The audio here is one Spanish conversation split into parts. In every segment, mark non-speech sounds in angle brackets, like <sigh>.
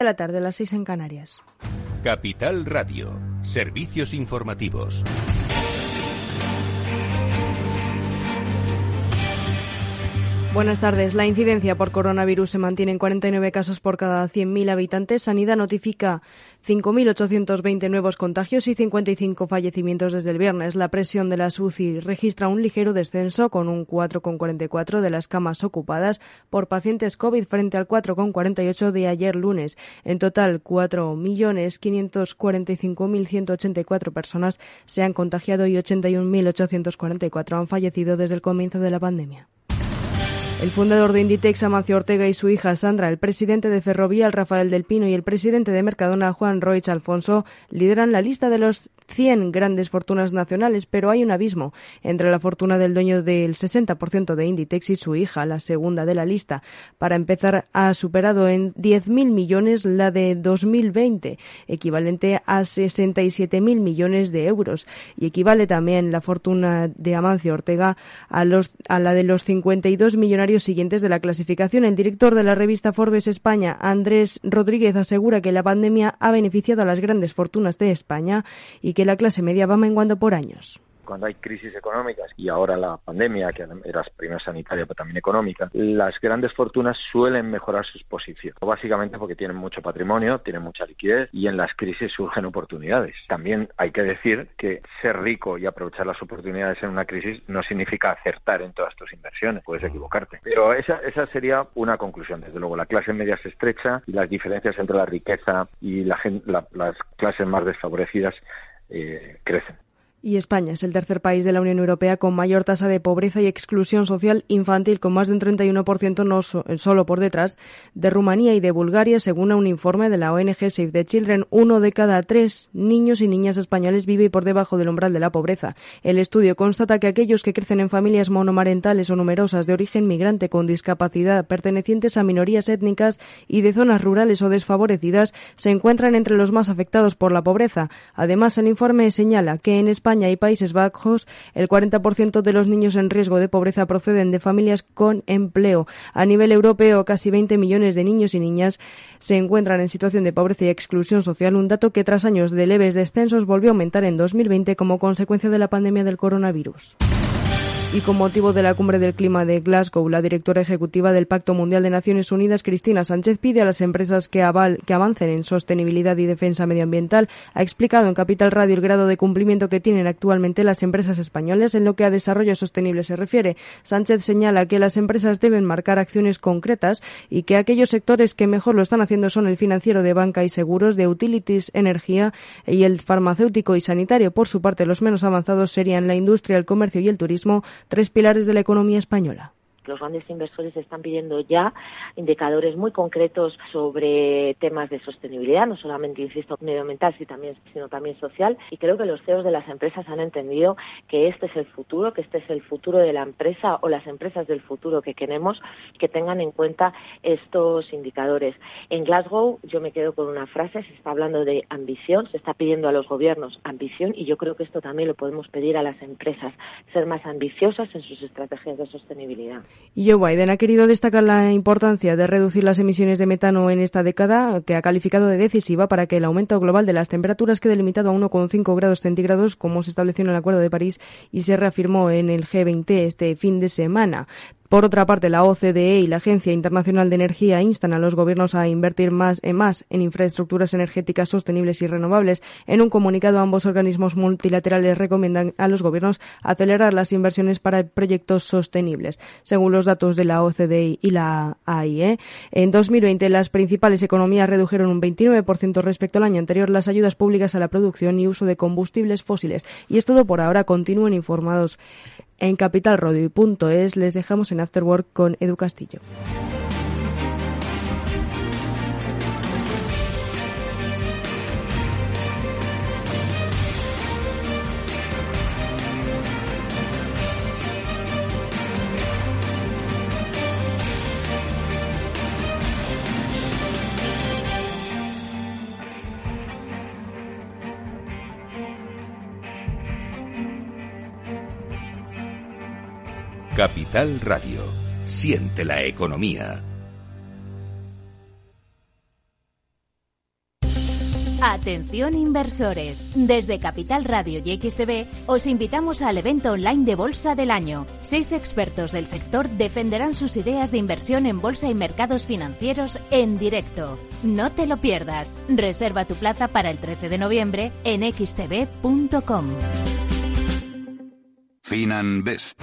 de la tarde, a las 6 en Canarias. Capital Radio, servicios informativos. Buenas tardes. La incidencia por coronavirus se mantiene en 49 casos por cada 100.000 habitantes. Sanidad notifica 5.820 nuevos contagios y 55 fallecimientos desde el viernes. La presión de la UCI registra un ligero descenso con un 4,44 de las camas ocupadas por pacientes COVID frente al 4,48 de ayer lunes. En total, 4.545.184 personas se han contagiado y 81.844 han fallecido desde el comienzo de la pandemia. El fundador de Inditex, Amancio Ortega, y su hija Sandra, el presidente de Ferrovial, Rafael del Pino, y el presidente de Mercadona, Juan Roig Alfonso, lideran la lista de los 100 grandes fortunas nacionales, pero hay un abismo entre la fortuna del dueño del 60% de Inditex y su hija, la segunda de la lista. Para empezar, ha superado en 10.000 millones la de 2020, equivalente a 67.000 millones de euros, y equivale también la fortuna de Amancio Ortega a, a la de los 52 millonarios siguientes de la clasificación. El director de la revista Forbes España, Andrés Rodríguez, asegura que la pandemia ha beneficiado a las grandes fortunas de España y que la clase media va menguando por años cuando hay crisis económicas y ahora la pandemia, que era primero sanitaria pero también económica, las grandes fortunas suelen mejorar sus posiciones, básicamente porque tienen mucho patrimonio, tienen mucha liquidez y en las crisis surgen oportunidades. También hay que decir que ser rico y aprovechar las oportunidades en una crisis no significa acertar en todas tus inversiones, puedes equivocarte. Pero esa, esa sería una conclusión. Desde luego, la clase media se estrecha y las diferencias entre la riqueza y la, las clases más desfavorecidas eh, crecen. Y España es el tercer país de la Unión Europea con mayor tasa de pobreza y exclusión social infantil, con más de un 31% no solo por detrás de Rumanía y de Bulgaria, según un informe de la ONG Save the Children. Uno de cada tres niños y niñas españoles vive por debajo del umbral de la pobreza. El estudio constata que aquellos que crecen en familias monomarentales o numerosas de origen migrante con discapacidad, pertenecientes a minorías étnicas y de zonas rurales o desfavorecidas, se encuentran entre los más afectados por la pobreza. Además, el informe señala que en España España y Países Bajos, el 40% de los niños en riesgo de pobreza proceden de familias con empleo. A nivel europeo, casi 20 millones de niños y niñas se encuentran en situación de pobreza y exclusión social, un dato que tras años de leves descensos volvió a aumentar en 2020 como consecuencia de la pandemia del coronavirus. Y con motivo de la cumbre del clima de Glasgow, la directora ejecutiva del Pacto Mundial de Naciones Unidas, Cristina Sánchez, pide a las empresas que, que avancen en sostenibilidad y defensa medioambiental. Ha explicado en Capital Radio el grado de cumplimiento que tienen actualmente las empresas españolas en lo que a desarrollo sostenible se refiere. Sánchez señala que las empresas deben marcar acciones concretas y que aquellos sectores que mejor lo están haciendo son el financiero de banca y seguros, de utilities, energía y el farmacéutico y sanitario. Por su parte, los menos avanzados serían la industria, el comercio y el turismo tres pilares de la economía española los grandes inversores están pidiendo ya indicadores muy concretos sobre temas de sostenibilidad, no solamente, insisto, medioambiental, sino también social. Y creo que los CEOs de las empresas han entendido que este es el futuro, que este es el futuro de la empresa o las empresas del futuro que queremos que tengan en cuenta estos indicadores. En Glasgow yo me quedo con una frase, se está hablando de ambición, se está pidiendo a los gobiernos ambición y yo creo que esto también lo podemos pedir a las empresas, ser más ambiciosas en sus estrategias de sostenibilidad. Y Joe Biden ha querido destacar la importancia de reducir las emisiones de metano en esta década, que ha calificado de decisiva para que el aumento global de las temperaturas quede limitado a 1,5 grados centígrados, como se estableció en el Acuerdo de París y se reafirmó en el G20 este fin de semana. Por otra parte, la OCDE y la Agencia Internacional de Energía instan a los gobiernos a invertir más en más en infraestructuras energéticas sostenibles y renovables. En un comunicado, ambos organismos multilaterales recomiendan a los gobiernos acelerar las inversiones para proyectos sostenibles. Según los datos de la OCDE y la AIE, en 2020 las principales economías redujeron un 29% respecto al año anterior las ayudas públicas a la producción y uso de combustibles fósiles. Y es todo por ahora. Continúen informados en capitalradio.es les dejamos en Afterwork con Edu Castillo. Capital Radio. Siente la economía. Atención inversores. Desde Capital Radio y XTV os invitamos al evento online de Bolsa del Año. Seis expertos del sector defenderán sus ideas de inversión en bolsa y mercados financieros en directo. No te lo pierdas. Reserva tu plaza para el 13 de noviembre en xtv.com. FinanBest,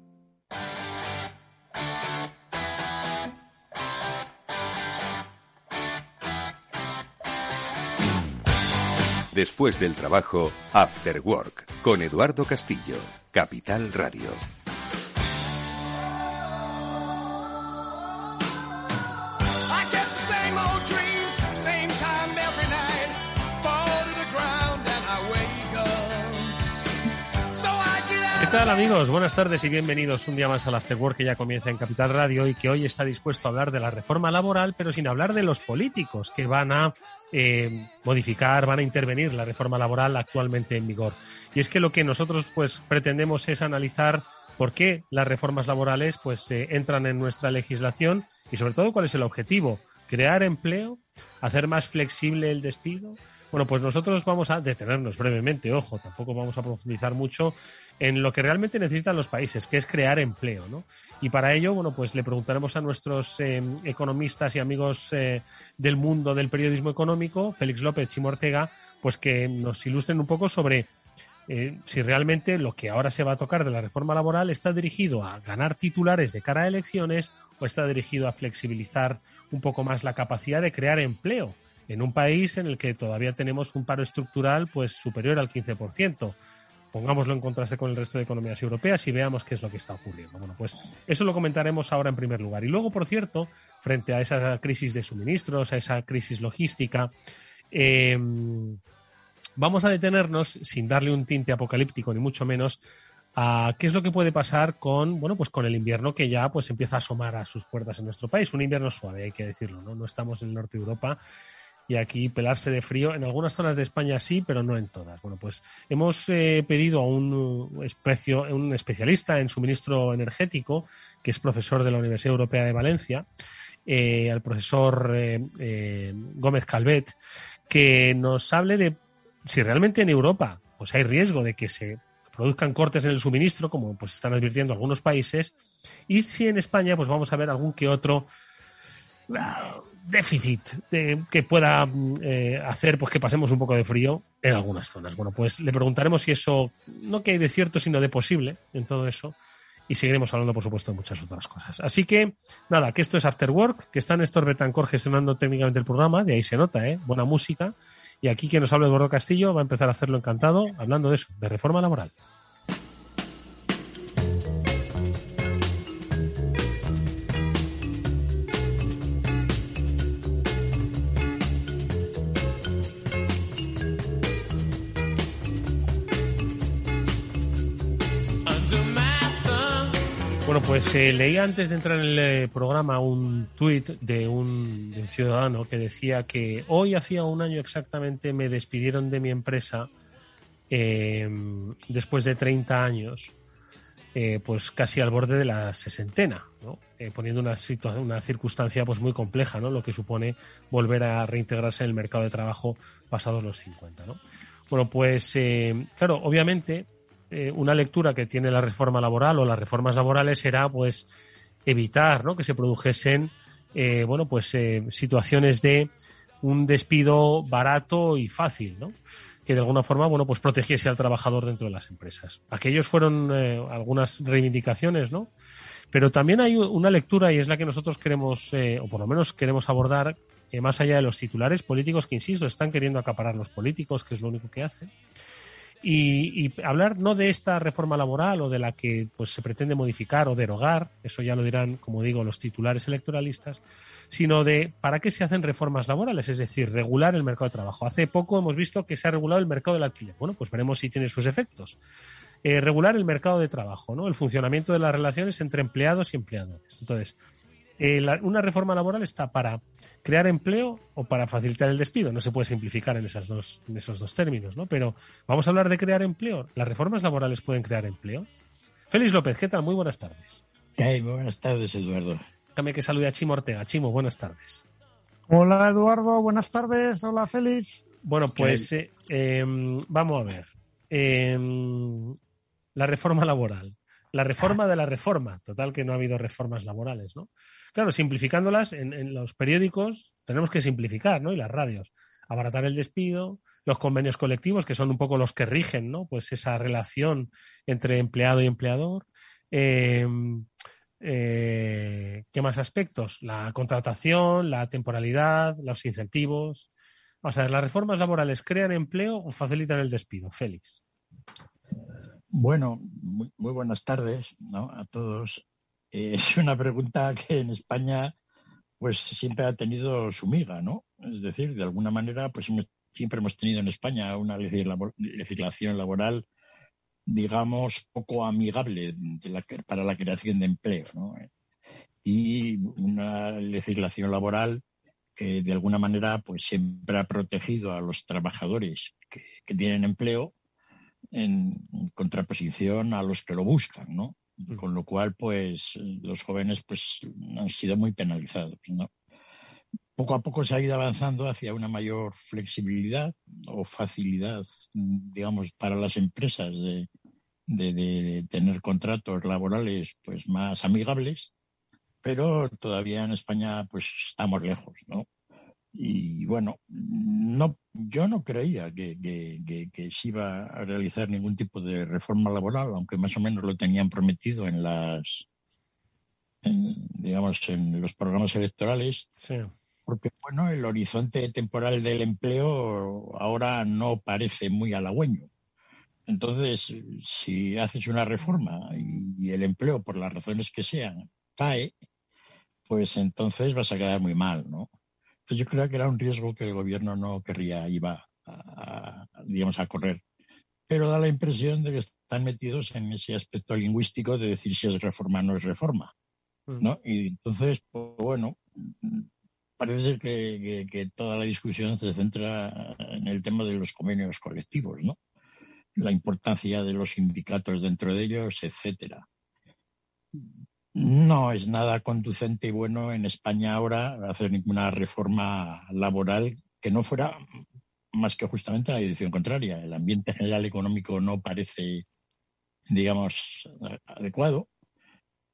Después del trabajo, After Work, con Eduardo Castillo, Capital Radio. ¿Qué tal amigos? Buenas tardes y bienvenidos un día más al After Work que ya comienza en Capital Radio y que hoy está dispuesto a hablar de la reforma laboral, pero sin hablar de los políticos que van a eh, modificar, van a intervenir la reforma laboral actualmente en vigor. Y es que lo que nosotros pues pretendemos es analizar por qué las reformas laborales pues eh, entran en nuestra legislación y sobre todo cuál es el objetivo, crear empleo, hacer más flexible el despido. Bueno, pues nosotros vamos a detenernos brevemente, ojo, tampoco vamos a profundizar mucho en lo que realmente necesitan los países, que es crear empleo, ¿no? Y para ello, bueno, pues le preguntaremos a nuestros eh, economistas y amigos eh, del mundo del periodismo económico, Félix López y Ortega, pues que nos ilustren un poco sobre eh, si realmente lo que ahora se va a tocar de la reforma laboral está dirigido a ganar titulares de cara a elecciones o está dirigido a flexibilizar un poco más la capacidad de crear empleo en un país en el que todavía tenemos un paro estructural pues superior al 15% pongámoslo en contraste con el resto de economías europeas y veamos qué es lo que está ocurriendo. Bueno, pues eso lo comentaremos ahora en primer lugar. Y luego, por cierto, frente a esa crisis de suministros, a esa crisis logística, em, vamos a detenernos, sin darle un tinte apocalíptico ni mucho menos, a qué es lo que puede pasar con, bueno, pues con el invierno que ya pues empieza a asomar a sus puertas en nuestro país. Un invierno suave, hay que decirlo, ¿no? No estamos en el norte de Europa y aquí pelarse de frío. En algunas zonas de España sí, pero no en todas. Bueno, pues hemos eh, pedido a un, un especialista en suministro energético, que es profesor de la Universidad Europea de Valencia, eh, al profesor eh, Gómez Calvet, que nos hable de si realmente en Europa pues hay riesgo de que se produzcan cortes en el suministro, como pues están advirtiendo algunos países, y si en España pues vamos a ver algún que otro déficit que pueda eh, hacer pues que pasemos un poco de frío en algunas zonas. Bueno, pues le preguntaremos si eso, no que hay de cierto, sino de posible en todo eso. Y seguiremos hablando, por supuesto, de muchas otras cosas. Así que, nada, que esto es After Work, que está Néstor Betancor gestionando técnicamente el programa, de ahí se nota, ¿eh? Buena música. Y aquí quien nos habla de Bordo Castillo va a empezar a hacerlo encantado, hablando de eso, de reforma laboral. Pues eh, leí antes de entrar en el eh, programa un tuit de un, ciudadano que decía que hoy hacía un año exactamente me despidieron de mi empresa em, después de 30 años, eh, pues casi al borde de la sesentena, ¿no? poniendo una, una circunstancia pues muy compleja, ¿no? lo que supone volver a reintegrarse en el mercado de trabajo pasados los 50. ¿no? Bueno, pues claro, obviamente eh, una lectura que tiene la reforma laboral o las reformas laborales era pues evitar ¿no? que se produjesen eh, bueno pues eh, situaciones de un despido barato y fácil ¿no? que de alguna forma bueno pues protegiese al trabajador dentro de las empresas aquellos fueron algunas reivindicaciones no pero también hay una lectura y es la que nosotros queremos o por lo menos queremos abordar más allá de los titulares políticos que insisto están queriendo acaparar los políticos que es lo único que hacen y, hablar no de esta reforma laboral o de la que pues se pretende modificar o derogar, eso ya lo dirán, como digo, los titulares electoralistas, sino de para qué se hacen reformas laborales, es decir, regular el mercado de trabajo. Hace poco hemos visto que se ha regulado el mercado del alquiler. Bueno, pues veremos si tiene sus efectos. Eh, regular el mercado de trabajo, ¿no? El funcionamiento de las relaciones entre empleados y empleadores. Entonces, eh, una reforma laboral está para crear empleo o para facilitar el despido. No se puede simplificar en, esas dos, en esos dos términos, ¿no? Pero vamos a hablar de crear empleo. ¿Las reformas laborales pueden crear empleo? Félix López, ¿qué tal? Muy buenas tardes. muy buenas tardes, Eduardo. Déjame que salude a Chimo Ortega. Chimo, buenas tardes. Hola, Eduardo. Buenas tardes. Hola, Félix. Bueno, pues eh, em, vamos a ver. Em, la reforma laboral. La reforma de la reforma. Total que no ha habido reformas laborales, ¿no? Claro, simplificándolas en, los periódicos tenemos que simplificar, ¿no? Y las radios. Abaratar el despido, los convenios colectivos, que son un poco los que rigen, ¿no? Pues esa relación entre empleado y empleador. Em, eh, ¿Qué más aspectos? La contratación, la temporalidad, los incentivos. O sea, ¿las reformas laborales crean empleo o facilitan el despido? Félix. Bueno, muy, buenas tardes a todos. Eh, <laughs> es una pregunta que en España pues siempre ha tenido su miga, ¿no? Es decir, de alguna manera, pues siempre hemos tenido en España una legislación laboral, digamos, poco amigable para la creación de empleo, ¿no? Y una legislación laboral que de alguna manera pues siempre ha protegido a los trabajadores que, que tienen empleo en contraposición a los que lo buscan, ¿no? Con lo cual, pues, los jóvenes, pues, han sido muy penalizados, ¿no? Poco a poco se ha ido avanzando hacia una mayor flexibilidad o facilidad, digamos, para las empresas de, de, tener contratos laborales, pues, más amigables, pero todavía en España, pues, estamos lejos, ¿no? Y bueno, no, yo no creía que, se iba a realizar ningún tipo de reforma laboral, aunque más o menos lo tenían prometido en las, digamos, en los programas electorales. Porque bueno, el horizonte temporal del empleo ahora no parece muy halagüeño. Entonces, si haces una reforma y el empleo, por las razones que sean, cae, pues entonces vas a quedar muy mal, ¿no? Yo creo que era un riesgo que el gobierno no querría, iba a, digamos, a correr. Pero da la impresión de que están metidos en ese aspecto lingüístico de decir si es reforma o no es reforma. Mm. ¿no? Y entonces, pues, bueno, parece ser que, que, toda la discusión se centra en el tema de los convenios colectivos, ¿no? La importancia de los sindicatos dentro de ellos, etcétera no es nada conducente y bueno en España ahora hacer ninguna reforma laboral que no fuera más que justamente la dirección contraria. El ambiente general económico no parece, digamos, adecuado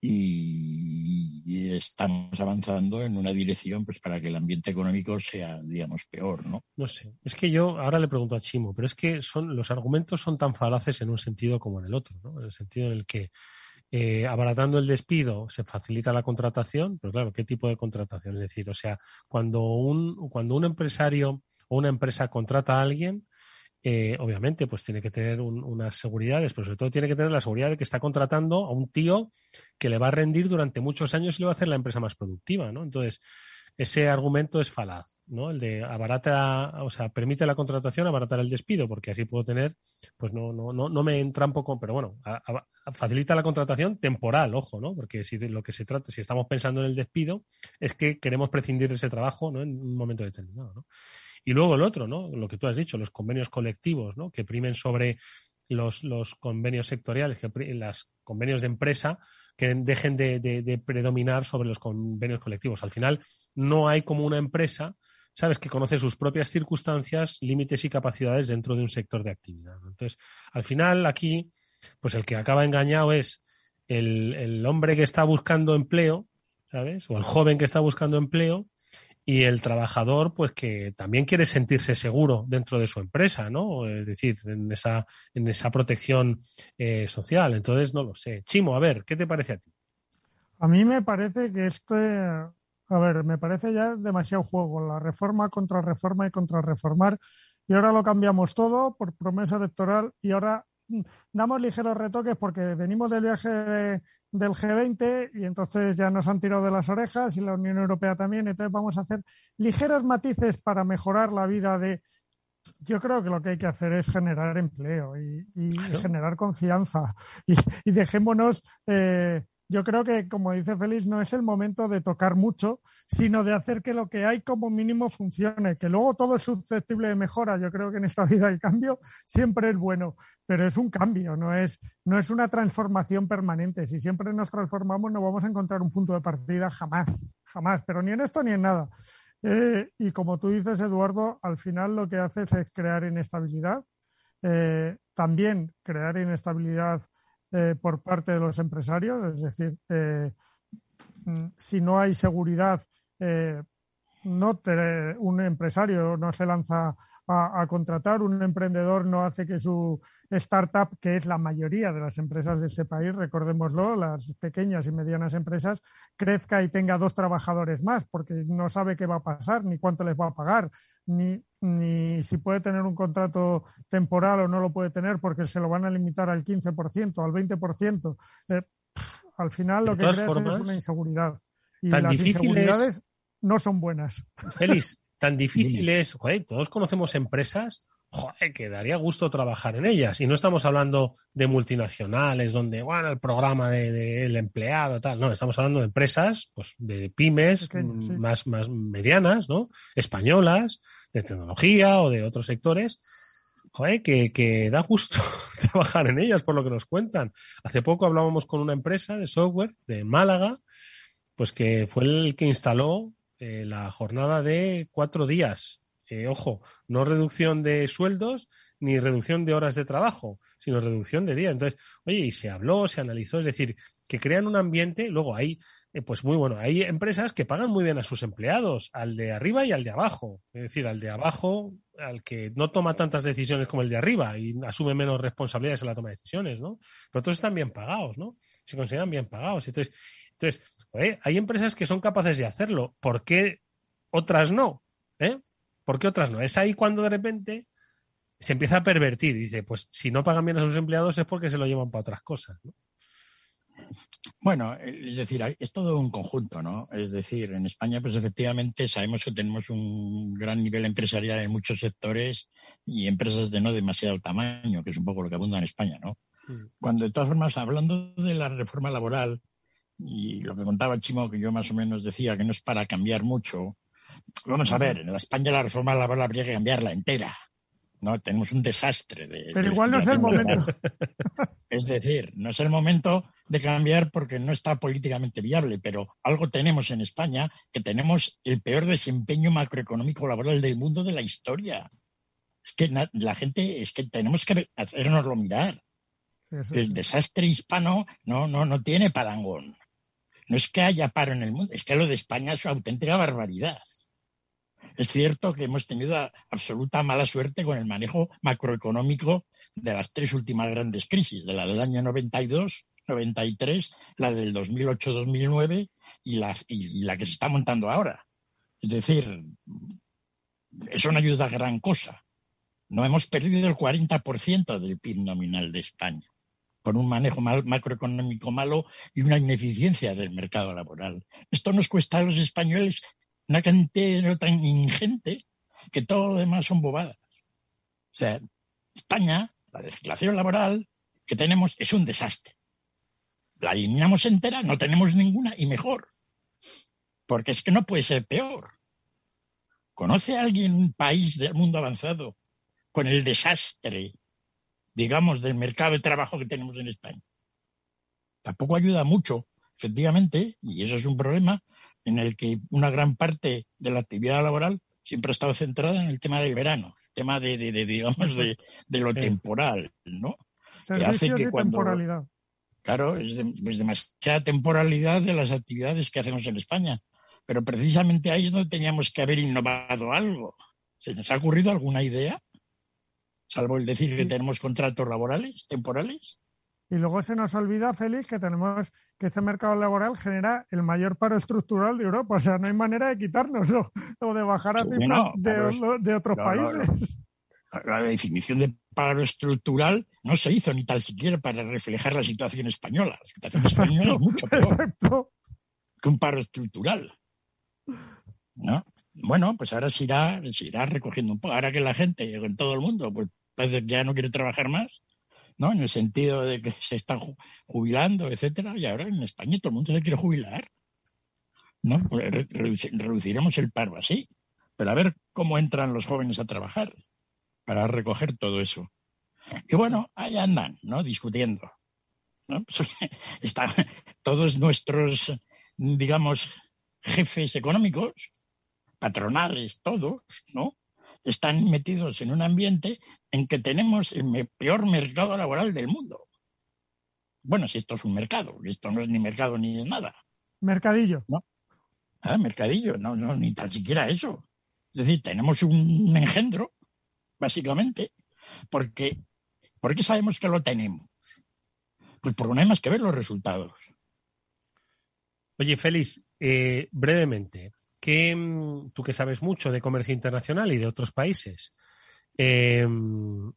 y, estamos avanzando en una dirección pues para que el ambiente económico sea, digamos, peor, ¿no? No sé. Es que yo ahora le pregunto a Chimo, pero es que son los argumentos son tan falaces en un sentido como en el otro, ¿no? En el sentido en el que eh, abaratando el despido se facilita la contratación, pero claro, ¿qué tipo de contratación? Es decir, o sea, cuando un, cuando un empresario o una empresa contrata a alguien, eh, obviamente, pues tiene que tener unas seguridades, pero sobre todo tiene que tener la seguridad de que está contratando a un tío que le va a rendir durante muchos años y le va a hacer la empresa más productiva, ¿no? Entonces, ese argumento es falaz, ¿no? El de abarata, o sea, permite la contratación, abaratar el despido, porque así puedo tener, pues no, no, no, no me entra un poco, pero bueno, facilita la contratación temporal, ojo, ¿no? Porque si lo que se trata, si estamos pensando en el despido, es que queremos prescindir de ese trabajo, ¿no? En un momento determinado, ¿no? Y luego el otro, ¿no? Lo que tú has dicho, los convenios colectivos, ¿no? Que primen sobre los, los convenios sectoriales, que los convenios de empresa, que dejen de, predominar sobre los convenios colectivos. Al final, no hay como una empresa, sabes, que conoce sus propias circunstancias, límites y capacidades dentro de un sector de actividad. Entonces, al final, aquí, pues el que acaba engañado es el, el hombre que está buscando empleo, ¿sabes? O el joven que está buscando empleo, y el trabajador, pues que también quiere sentirse seguro dentro de su empresa, ¿no? Es decir, en esa, en esa protección eh, social. Entonces, no lo sé. Chimo, a ver, ¿qué te parece a ti? A mí me parece que este, a ver, me parece ya demasiado juego, la reforma contra reforma y contra reformar. Y ahora lo cambiamos todo por promesa electoral y ahora mm, damos ligeros retoques porque venimos del viaje de, del G20 y entonces ya nos han tirado de las orejas y la Unión Europea también. Entonces vamos a hacer ligeros matices para mejorar la vida de... Yo creo que lo que hay que hacer es generar empleo y, generar confianza <laughs> y, dejémonos eh, yo creo que, como dice Félix, no es el momento de tocar mucho, sino de hacer que lo que hay como mínimo funcione, que luego todo es susceptible de mejora. Yo creo que en esta <laughs> vida el cambio siempre es bueno, pero es un cambio, no es, no es una transformación permanente. Si siempre nos transformamos no vamos a encontrar un punto de partida jamás, jamás, pero ni en esto ni en nada. Eh, y como tú dices, Eduardo, al final lo que haces es crear inestabilidad, eh, también crear inestabilidad eh, por parte de los empresarios, es decir, eh, mm, si no hay seguridad, eh, no un empresario no se lanza a, contratar, un emprendedor no hace que su startup, que es la mayoría de las empresas de este país, recordémoslo, las pequeñas y medianas empresas, crezca y tenga dos trabajadores más, porque no sabe qué va a pasar, ni cuánto les va a pagar, ni, ni si puede tener un contrato temporal o no lo puede tener porque se lo van a limitar al 15%, al 20%. Eh, al final lo que crea es una inseguridad. Y las inseguridades no son buenas. Félix, tan <laughs> difícil es, joder, todos conocemos empresas joder, que daría gusto trabajar en ellas. Y no estamos hablando de multinacionales donde, bueno, el programa del de, empleado, tal. No, estamos hablando de empresas, pues de pymes más, más medianas, ¿no? Españolas, de tecnología o de otros sectores. Joder, que, que da gusto <laughs> trabajar en ellas, por lo que nos cuentan. Hace poco hablábamos con una empresa de software de Málaga, pues que fue el que instaló eh, la jornada de cuatro días eh, ojo, no reducción de sueldos ni reducción de horas de trabajo, sino reducción de días. Entonces, oye, y se habló, se analizó, es decir, que crean un ambiente, luego hay, eh, pues muy bueno, hay empresas que pagan muy bien a sus empleados, al de arriba y al de abajo. Es decir, al de abajo, al que no toma tantas decisiones como el de arriba y asume menos responsabilidades en la toma de decisiones, ¿no? Pero otros están bien pagados, ¿no? Se consideran bien pagados. Entonces, entonces hay empresas que son capaces de hacerlo. ¿Por qué otras no? ¿Eh? ¿Por qué otras no? Es ahí cuando de repente se empieza a pervertir. Dice, pues si no pagan bien a sus empleados es porque se lo llevan para otras cosas. Bueno, es decir, es todo un conjunto, ¿no? Es decir, en España, pues efectivamente sabemos que tenemos un gran nivel empresarial en muchos sectores y empresas de no demasiado tamaño, que es un poco lo que abunda en España, ¿no? Mm. Cuando, de todas formas, hablando de la reforma laboral, y lo que contaba Chimo, que yo más o menos decía que no es para cambiar mucho, Vamos a ver, en España la reforma laboral habría que cambiarla entera. ¿no? Tenemos un desastre. De, Pero igual no es el momento. Es decir, no es el momento de cambiar porque no está políticamente viable, pero algo tenemos en España que tenemos el peor desempeño macroeconómico laboral del mundo de la historia. Es que la gente, es que tenemos que hacernoslo mirar. el desastre hispano no, no, no tiene parangón. No es que haya paro en el mundo, es que lo de España es una auténtica barbaridad. Es cierto que hemos tenido absoluta mala suerte con el manejo macroeconómico de las tres últimas grandes crisis, de la del año 92, 93, la del 2008-2009 y la, y la que se está montando ahora. Es decir, eso no ayuda a gran cosa. No hemos perdido el 40% del PIB nominal de España con un manejo macroeconómico malo y una ineficiencia del mercado laboral. Esto nos cuesta a los españoles una cantidad tan ingente que todo lo demás son bobadas. O sea, España, la legislación laboral que tenemos es un desastre. La eliminamos entera, no tenemos ninguna y mejor. Porque es que no puede ser peor. ¿Conoce alguien un país del mundo avanzado con el desastre, digamos, del mercado de trabajo que tenemos en España? Tampoco ayuda mucho, efectivamente, y eso es un problema, en el que una gran parte de la actividad laboral siempre ha estado centrada en el tema del verano, el tema de, digamos, de, lo temporal, ¿no? Servicios y temporalidad. Claro, es, demasiada temporalidad de las actividades que hacemos en España. Pero precisamente ahí es donde teníamos que haber innovado algo. ¿Se nos ha ocurrido alguna idea? Salvo el decir que tenemos contratos laborales, temporales. Y luego se nos olvida, Félix, que tenemos que este mercado laboral genera el mayor paro estructural de Europa. O sea, no hay manera de quitárnoslo <laughs> o de bajar a cifras de, otros países. La definición de paro estructural no se hizo ni tal siquiera para reflejar la situación española. La situación española es mucho peor que un paro estructural. ¿No? Bueno, pues ahora se irá, se irá recogiendo un poco. Ahora que la gente, en todo el mundo, pues parece que ya no quiere trabajar más, ¿no? En el sentido de que se están jubilando, etcétera, y ahora en España todo el mundo se quiere jubilar. ¿No? Pues reduciremos el paro así. Pero a ver cómo entran los jóvenes a trabajar para recoger todo eso. Y bueno, ahí andan, ¿no? Discutiendo. ¿no? <laughs> Pues, están todos nuestros, digamos, jefes económicos, patronales, todos, ¿no? Están metidos en un ambiente en que tenemos el peor mercado laboral del mundo. Bueno, si esto es un mercado, esto no es ni mercado ni es nada. Mercadillo. ¿No? Ah, mercadillo, no, no, ni tan siquiera eso. Es decir, tenemos un engendro, básicamente, porque, porque sabemos que lo tenemos. Pues porque no hay más que ver los resultados. Oye, Félix, eh, brevemente, ¿qué, tú que sabes mucho de comercio internacional y de otros países, eh,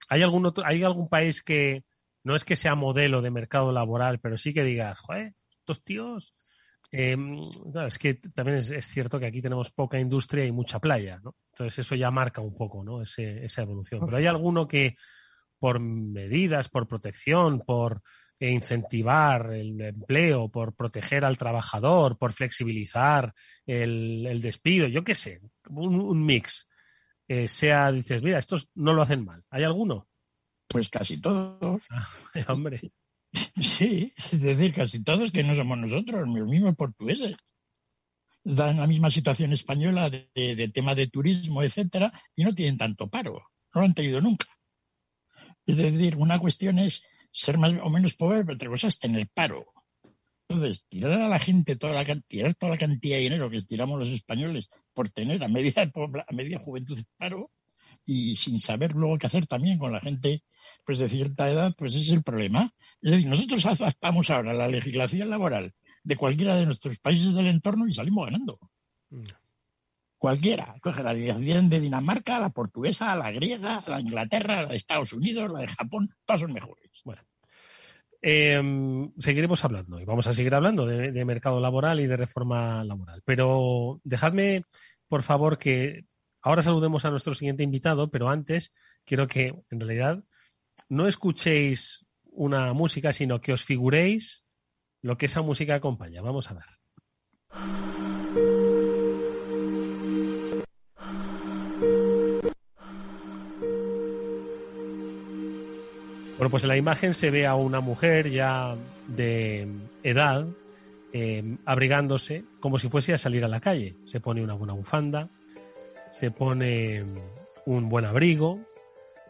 ¿hay, algún otro, ¿hay algún país que no es que sea modelo de mercado laboral, pero sí que digas, joder, estos tíos eh, es que también es, cierto que aquí tenemos poca industria y mucha playa, ¿no? Entonces eso ya marca un poco, ¿no? esa evolución. Pero hay alguno que por medidas, por protección, por incentivar el empleo, por proteger al trabajador, por flexibilizar el, despido, yo qué sé, un, mix. Eh, sea, dices, mira, estos no lo hacen mal. ¿Hay alguno? Pues casi todos. Ah, hombre. <laughs> Sí, es decir, casi todos que no somos nosotros, los mismos portugueses. En la misma situación española de, tema de turismo, etcétera, y no tienen tanto paro. No lo han tenido nunca. Es decir, una cuestión es ser más o menos pobre, pero otra cosa es tener paro. Entonces, tirar a la gente toda la, tirar toda la cantidad de dinero que estiramos los españoles por tener a media, <laughs> a media juventud paro y sin saber luego qué hacer también con la gente pues de cierta edad, pues ese es el problema. Es decir, nosotros adaptamos ahora la legislación laboral de cualquiera de nuestros países del entorno y salimos ganando. Mm. Cualquiera. Coge la legislación de Dinamarca, la portuguesa, la griega, la Inglaterra, la de Estados Unidos, la de Japón, todas son mejores. Bueno. Em, seguiremos hablando y vamos a seguir hablando de, de mercado laboral y de reforma laboral. Pero dejadme, por favor, que ahora saludemos a nuestro siguiente invitado, pero antes quiero que, en realidad, no escuchéis una música, sino que os figuréis lo que esa música acompaña. Vamos a ver. Bueno, pues en la imagen se ve a una mujer ya de edad eh, abrigándose como si fuese a salir a la calle. Se pone una buena bufanda, se pone un buen abrigo,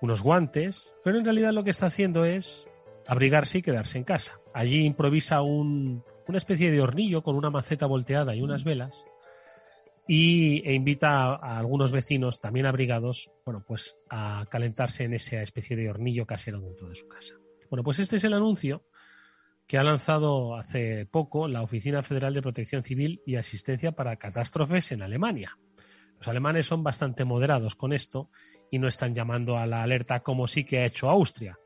unos guantes, pero en realidad lo que está haciendo es abrigarse y quedarse en casa. Allí improvisa un, una especie de hornillo con una maceta volteada y unas velas y, e invita a, algunos vecinos también abrigados, bueno, pues a calentarse en esa especie de hornillo casero dentro de su casa. Bueno, pues este es el anuncio que ha lanzado hace poco la Oficina Federal de Protección Civil y Asistencia para Catástrofes en Alemania. Los alemanes son bastante moderados con esto y no están llamando a la alerta como sí que ha hecho Austria,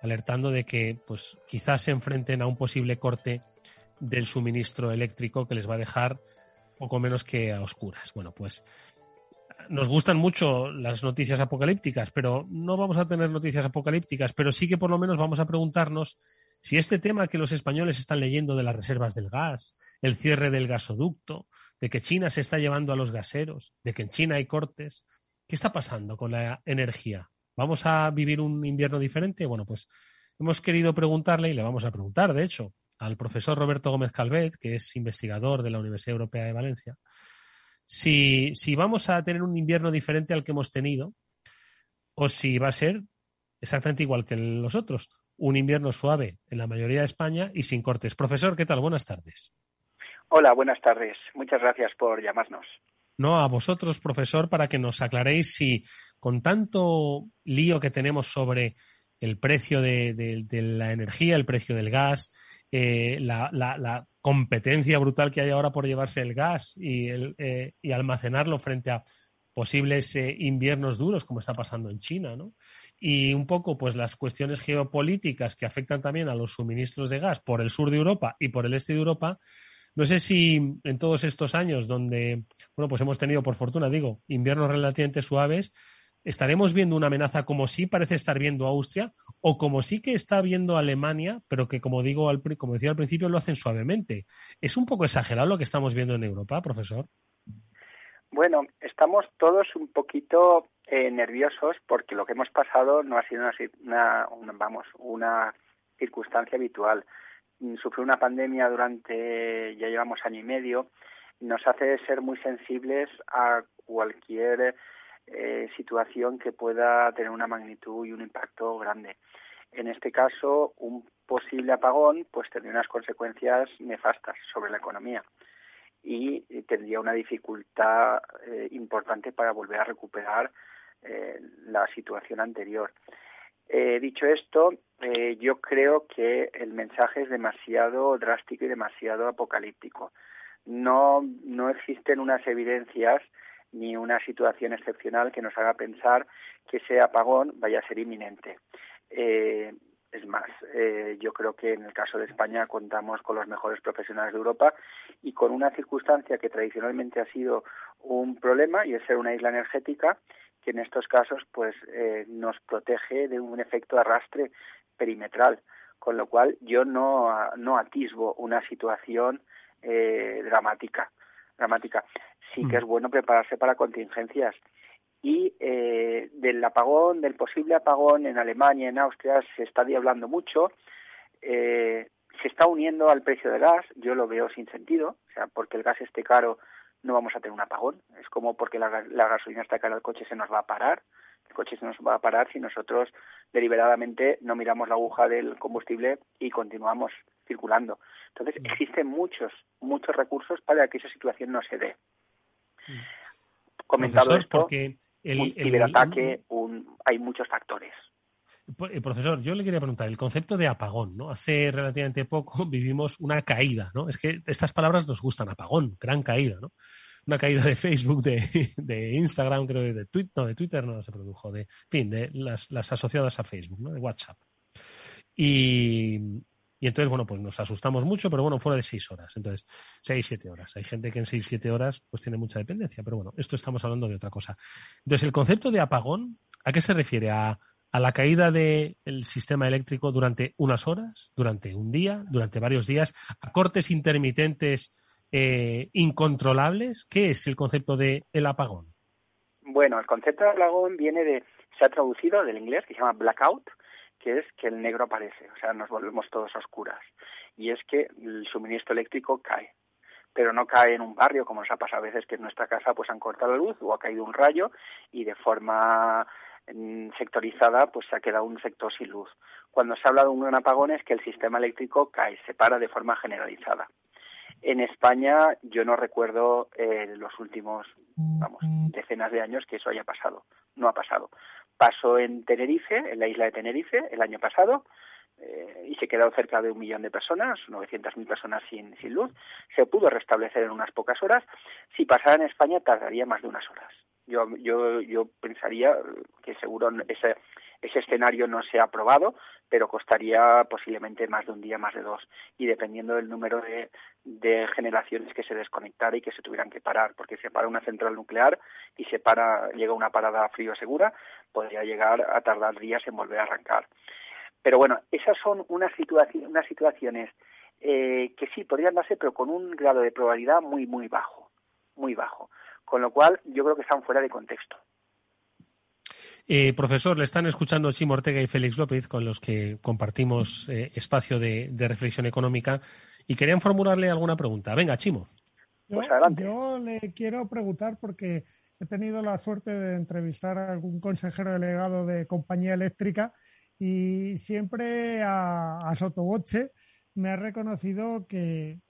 alertando de que pues quizás se enfrenten a un posible corte del suministro eléctrico que les va a dejar poco menos que a oscuras. Bueno, pues nos gustan mucho las noticias apocalípticas, pero no vamos a tener noticias apocalípticas, pero sí que por lo menos vamos a preguntarnos si este tema que los españoles están leyendo de las reservas del gas, el cierre del gasoducto, de que China se está llevando a los gaseros, de que en China hay cortes. ¿Qué está pasando con la energía? ¿Vamos a vivir un invierno diferente? Bueno, pues hemos querido preguntarle y le vamos a preguntar, de hecho, al profesor Roberto Gómez Calvet, que es investigador de la Universidad Europea de Valencia, si, si vamos a tener un invierno diferente al que hemos tenido o si va a ser exactamente igual que los otros, un invierno suave en la mayoría de España y sin cortes. Profesor, ¿qué tal? Buenas tardes. Hola, buenas tardes. Muchas gracias por llamarnos. No, a vosotros, profesor, para que nos aclaréis si con tanto lío que tenemos sobre el precio de, la energía, el precio del gas, eh, la, competencia brutal que hay ahora por llevarse el gas y, eh, almacenarlo frente a posibles eh, inviernos duros, como está pasando en China, ¿no? Y un poco, pues, las cuestiones geopolíticas que afectan también a los suministros de gas por el sur de Europa y por el este de Europa, no sé si en todos estos años donde, bueno, pues hemos tenido, por fortuna, digo, inviernos relativamente suaves, ¿estaremos viendo una amenaza como sí parece estar viendo Austria o como sí que está viendo Alemania, pero que como digo, al, como decía al principio, lo hacen suavemente? ¿Es un poco exagerado lo que estamos viendo en Europa, profesor? Bueno, estamos todos un poquito eh, nerviosos porque lo que hemos pasado no ha sido una, vamos, una circunstancia habitual. Mm, sufrir una pandemia durante, ya llevamos año y medio, nos hace ser muy sensibles a cualquier eh, situación que pueda tener una magnitud y un impacto grande. En este caso, un posible apagón pues tendría unas consecuencias nefastas sobre la economía y tendría una dificultad eh, importante para volver a recuperar eh, la situación anterior. Eh, dicho esto, yo creo que el mensaje es demasiado drástico y demasiado apocalíptico. No, no existen unas evidencias ni una situación excepcional que nos haga pensar que ese apagón vaya a ser inminente. Es más, eh, yo creo que en el caso de España contamos con los mejores profesionales de Europa y con una circunstancia que tradicionalmente ha sido un problema y es ser una isla energética que en estos casos pues eh, nos protege de un efecto arrastre perimetral, con lo cual yo no, no atisbo una situación eh, dramática. dramática. Sí que mm. es bueno prepararse para contingencias y eh, del apagón, del posible apagón en Alemania, en Austria, se está hablando mucho. Eh, se está uniendo al precio del gas, yo lo veo sin sentido, o sea, porque el gas esté caro no vamos a tener un apagón, es como porque la, gasolina está cara el coche se nos va a parar, el coche se nos va a parar si nosotros deliberadamente no miramos la aguja del combustible y continuamos circulando. Entonces mm. existen muchos, muchos recursos para que esa situación no se dé. Mm. Comentado esto, porque el, un ciberataque, un, hay muchos factores. Eh, profesor, yo le quería preguntar, el concepto de apagón, ¿no? Hace relativamente poco <laughs> vivimos una caída, ¿no? Es que estas palabras nos gustan, apagón, gran caída, ¿no? Una caída de Facebook, de, <laughs> Instagram, creo de Twitter, no, de Twitter no se produjo, de, en fin, de las, las asociadas a Facebook, ¿no? De WhatsApp. Y, y entonces, bueno, pues nos asustamos mucho, pero bueno, fuera de seis horas. Entonces, seis, siete horas. Hay gente que en seis, siete horas pues tiene mucha dependencia, pero bueno, esto estamos hablando de otra cosa. Entonces, el concepto de apagón, ¿a qué se refiere? ¿A, la caída del sistema eléctrico durante unas horas, durante un día, durante varios días, a cortes intermitentes eh, incontrolables? ¿Qué es el concepto de el apagón? Bueno, el concepto de apagón viene de, se ha traducido del inglés, que se llama blackout, que es que el negro aparece, o sea, nos volvemos todos oscuras. Y es que el suministro eléctrico cae, pero no cae en un barrio, como nos ha pasado a veces que en nuestra casa pues han cortado la luz o ha caído un rayo y de forma sectorizada pues se ha quedado un sector sin luz. Cuando se habla de un apagón es que el sistema eléctrico cae, se para de forma generalizada. En España yo no recuerdo eh, los últimos, vamos, decenas de años que eso haya pasado. No ha pasado. Pasó en Tenerife, en la isla de Tenerife, el año pasado, eh, y se quedó cerca de un millón de personas, 900.000 personas sin, sin luz. Se pudo restablecer en unas pocas horas. Si pasara en España, tardaría más de unas horas. Yo, yo, yo pensaría que seguro ese, ese escenario no se ha aprobado, pero costaría posiblemente más de un día, más de dos, y dependiendo del número de, de generaciones que se desconectara y que se tuvieran que parar, porque se para una central nuclear y se para, llega una parada frío segura, podría llegar a tardar días en volver a arrancar. Pero bueno, esas son unas, unas situaciones eh, que sí podrían darse, pero con un grado de probabilidad muy, muy bajo, muy bajo. Con lo cual, yo creo que están fuera de contexto. Eh, profesor, le están escuchando Chimo Ortega y Félix López, con los que compartimos eh, espacio de, reflexión económica, y querían formularle alguna pregunta. Venga, Chimo. Pues yo, le quiero preguntar porque he tenido la suerte de entrevistar a algún consejero delegado de compañía eléctrica y siempre a, a Sotoboche me ha reconocido que,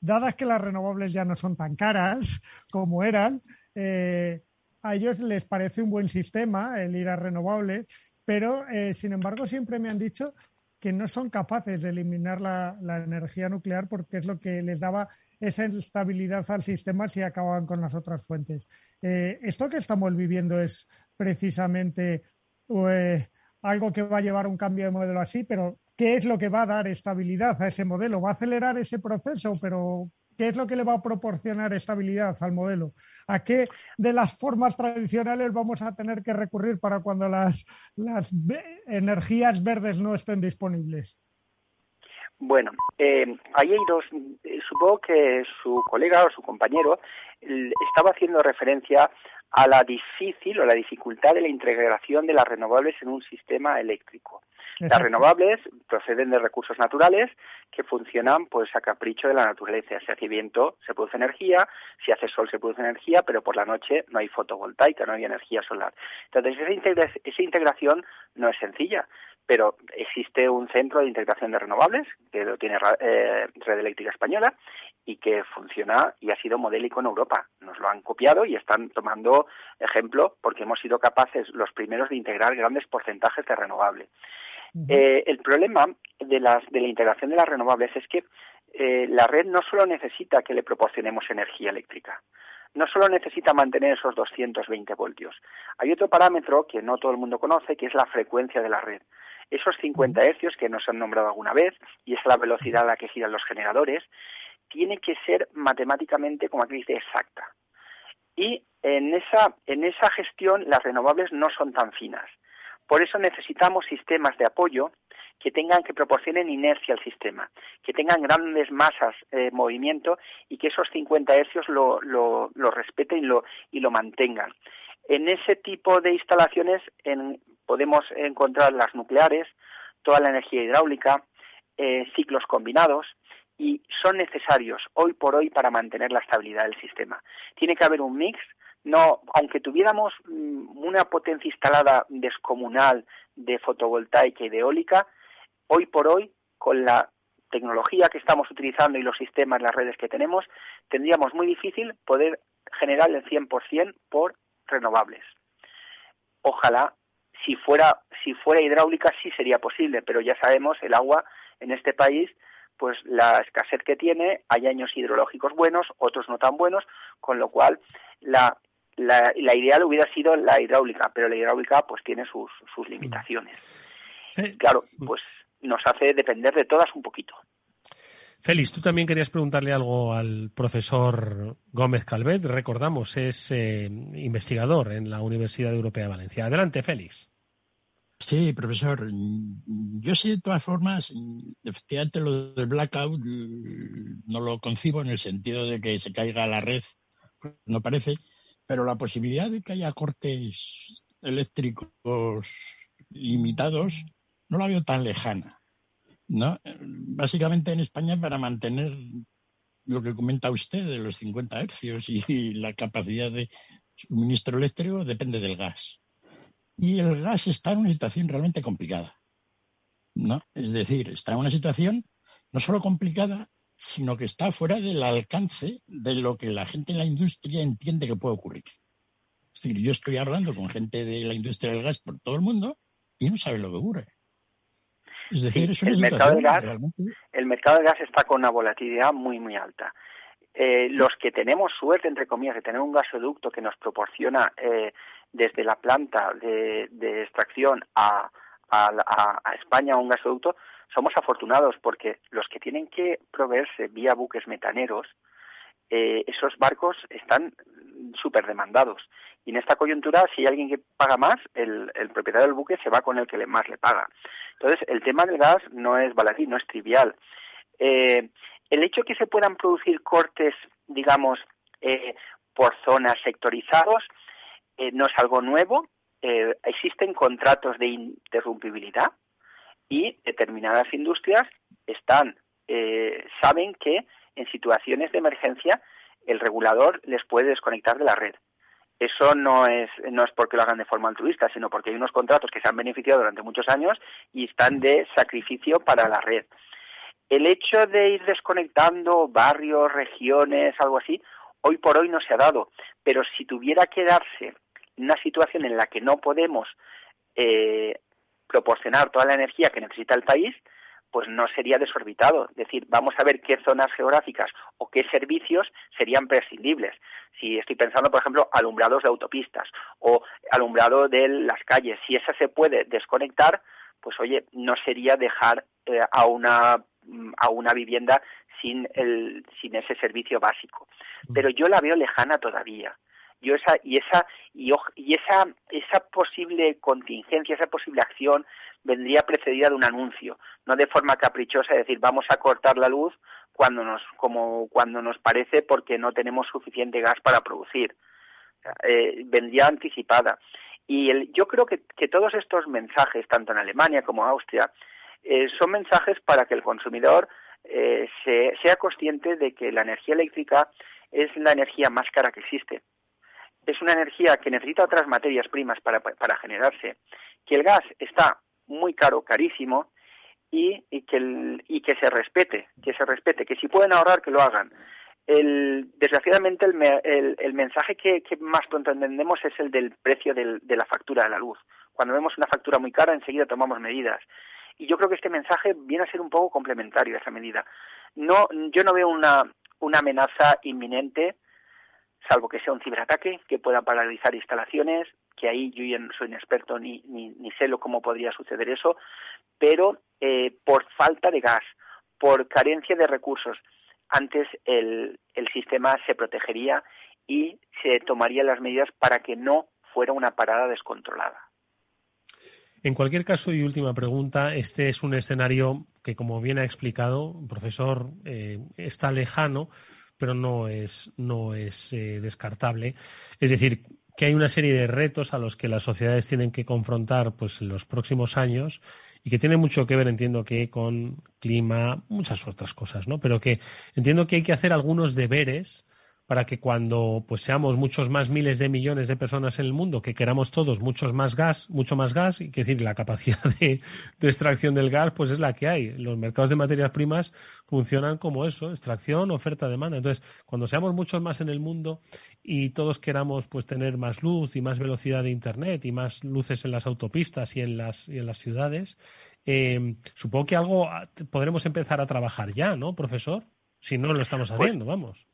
dadas que las renovables ya no son tan caras como eran, eh, a ellos les parece un buen sistema el ir a renovables, pero eh, sin embargo siempre me han dicho que no son capaces de eliminar la, energía nuclear porque es lo que les daba esa estabilidad al sistema si acababan con las otras fuentes. Eh, esto que estamos viviendo es precisamente eh, algo que va a llevar un cambio de modelo así, pero ¿qué es lo que va a dar estabilidad a ese modelo? ¿Va a acelerar ese proceso? Pero ¿qué es lo que le va a proporcionar estabilidad al modelo? ¿A qué de las formas tradicionales vamos a tener que recurrir para cuando las, energías verdes no estén disponibles? Bueno, eh, ahí hay dos. Eh, supongo que su colega o su compañero estaba haciendo referencia a la difícil o la dificultad de la integración de las renovables en un sistema eléctrico. Las renovables proceden de recursos naturales que funcionan pues a capricho de la naturaleza. Si hace viento se produce energía, si hace sol se produce energía, pero por la noche no hay fotovoltaica, no hay energía solar. Entonces esa, integración no es sencilla, pero existe un centro de integración de renovables que lo tiene eh, Red Eléctrica Española y que funciona y ha sido modélico en Europa. Nos lo han copiado y están tomando ejemplo porque hemos sido capaces los primeros de integrar grandes porcentajes de Eh, el problema de, las, de la integración de las renovables es que eh, la red no solo necesita que le proporcionemos energía eléctrica, no solo necesita mantener esos 220 voltios. Hay otro parámetro que no todo el mundo conoce, que es la frecuencia de la red. Esos 50 hercios que nos han nombrado alguna vez, y es la velocidad a la que giran los generadores, tiene que ser matemáticamente, como aquí dice, exacta. Y en esa, en esa gestión las renovables no son tan finas. Por eso necesitamos sistemas de apoyo que tengan, que proporcionen inercia al sistema, que tengan grandes masas de movimiento y que esos 50 hercios lo, respeten y lo, y lo mantengan. En ese tipo de instalaciones podemos encontrar las nucleares, toda la energía hidráulica, eh, ciclos combinados, y son necesarios hoy por hoy para mantener la estabilidad del sistema. Tiene que haber un mix no, aunque tuviéramos mm, una potencia instalada descomunal de fotovoltaica y de eólica, hoy por hoy, con la tecnología que estamos utilizando y los sistemas, las redes que tenemos, tendríamos muy difícil poder generar el 100% por renovables. Ojalá, si fuera, si fuera hidráulica sí sería posible, pero ya sabemos, el agua en este país pues la escasez que tiene, hay años hidrológicos buenos, otros no tan buenos, con lo cual la la, la, ideal hubiera sido la hidráulica, pero la hidráulica pues tiene sus, sus limitaciones. Claro, pues nos hace depender de todas un poquito. Félix, tú también querías preguntarle algo al profesor Gómez Calvet. Recordamos, es eh, investigador en la Universidad Europea de Valencia. Adelante, Félix. Sí, profesor. Yo sí, de todas formas, efectivamente lo del blackout no lo concibo en el sentido de que se caiga la red, no parece, pero la posibilidad de que haya cortes eléctricos limitados no la veo tan lejana. ¿no? Básicamente en España para mantener lo que comenta usted de los 50 hercios y la capacidad de suministro eléctrico depende del gas. Y el gas está en una situación realmente complicada. ¿no? Es decir, está en una situación no solo complicada, sino que está fuera del alcance de lo que la gente en la industria entiende que puede ocurrir. Es decir, yo estoy hablando con gente de la industria del gas por todo el mundo y no saben lo que ocurre. Es decir, es el, mercado del gas, el mercado del gas está con una volatilidad muy, muy alta. Eh, los que tenemos suerte, entre comillas, de tener un gasoducto que nos proporciona eh, desde la planta de, extracción a, a, España un gasoducto, somos afortunados porque los que tienen que proveerse vía buques metaneros, eh, esos barcos están súper demandados. Y en esta coyuntura, si hay alguien que paga más, el, propietario del buque se va con el que más le paga. Entonces, el tema del gas no es baladí, no es trivial. Eh, el hecho de que se puedan producir cortes, digamos, eh, por zonas sectorizados, no es algo nuevo. existen contratos de interrumpibilidad y determinadas industrias están eh, saben que en situaciones de emergencia el regulador les puede desconectar de la red. Eso no es, no es porque lo hagan de forma altruista, sino porque hay unos contratos que se han beneficiado durante muchos años y están de sacrificio para la red. El hecho de ir desconectando barrios, regiones, algo así, hoy por hoy no se ha dado. Pero si tuviera que darse una situación en la que no podemos eh, proporcionar toda la energía que necesita el país, pues no sería desorbitado. Es decir, vamos a ver qué zonas geográficas o qué servicios serían prescindibles. Si estoy pensando, por ejemplo, alumbrados de autopistas o alumbrado de las calles, si esa se puede desconectar, pues oye, no sería dejar eh, a una a una vivienda sin, el, sin ese servicio básico. Pero yo la veo lejana todavía. Yo esa, y esa, y, y esa, esa posible contingencia, esa posible acción vendría precedida de un anuncio, no de forma caprichosa, decir, vamos a cortar la luz cuando nos, como cuando nos parece porque no tenemos suficiente gas para producir. Eh, vendría anticipada. Y el, yo creo que, que, todos estos mensajes, tanto en Alemania como en Austria, eh, son mensajes para que el consumidor eh, se, sea consciente de que la energía eléctrica es la energía más cara que existe. Es una energía que necesita otras materias primas para, para generarse, que el gas está muy caro, carísimo, y, y, que el, y que se respete, que se respete, que si pueden ahorrar, que lo hagan. El, desgraciadamente, el, el, mensaje que, más pronto entendemos es el del precio de la factura de la luz. Cuando vemos una factura muy cara, enseguida tomamos medidas. Y yo creo que este mensaje viene a ser un poco complementario a esa medida. No, yo no veo una, una amenaza inminente, salvo que sea un ciberataque que pueda paralizar instalaciones, que ahí yo ya no soy un experto ni, ni, sé lo, cómo podría suceder eso, pero eh, por falta de gas, por carencia de recursos, antes el, el sistema se protegería y se tomarían las medidas para que no fuera una parada descontrolada. En cualquier caso, y última pregunta, este es un escenario que, como bien ha explicado, profesor, eh, está lejano, pero no es, no es eh, descartable. Es decir, que hay una serie de retos a los que las sociedades tienen que confrontar pues, en los próximos años y que tiene mucho que ver, entiendo que, con clima, muchas otras cosas, ¿no? Pero que entiendo que hay que hacer algunos deberes para que cuando pues seamos muchos más miles de millones de personas en el mundo, que queramos todos muchos más gas, mucho más gas, y que decir, la capacidad de, de, extracción del gas, pues es la que hay. Los mercados de materias primas funcionan como eso, extracción, oferta, demanda. Entonces, cuando seamos muchos más en el mundo y todos queramos pues tener más luz y más velocidad de internet y más luces en las autopistas y en las, y en las ciudades, eh, supongo que algo podremos empezar a trabajar ya, ¿no, profesor? Si no lo estamos pues haciendo, vamos.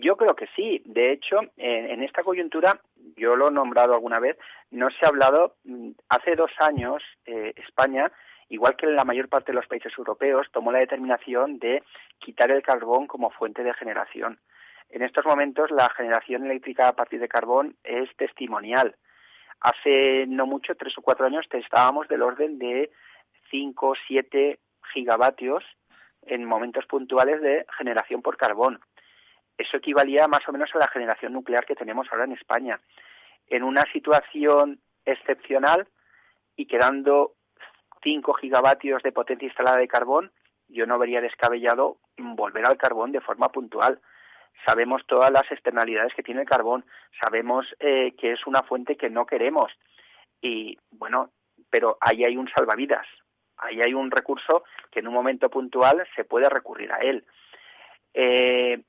Yo creo que sí. De hecho, en, esta coyuntura, yo lo he nombrado alguna vez, no se ha hablado, mm, hace dos años eh, España, igual que la mayor parte de los países europeos, tomó la determinación de quitar el carbón como fuente de generación. En estos momentos la generación eléctrica a partir de carbón es testimonial. Hace no mucho, tres o cuatro años, estábamos del orden de cinco o siete gigavatios en momentos puntuales de generación por carbón eso equivalía más o menos a la generación nuclear que tenemos ahora en España. En una situación excepcional y quedando 5 gigavatios de potencia instalada de carbón, yo no vería descabellado volver al carbón de forma puntual. Sabemos todas las externalidades que tiene el carbón, sabemos eh, que es una fuente que no queremos y bueno, pero ahí hay un salvavidas, ahí hay un recurso que en un momento puntual se puede recurrir a él. Eh,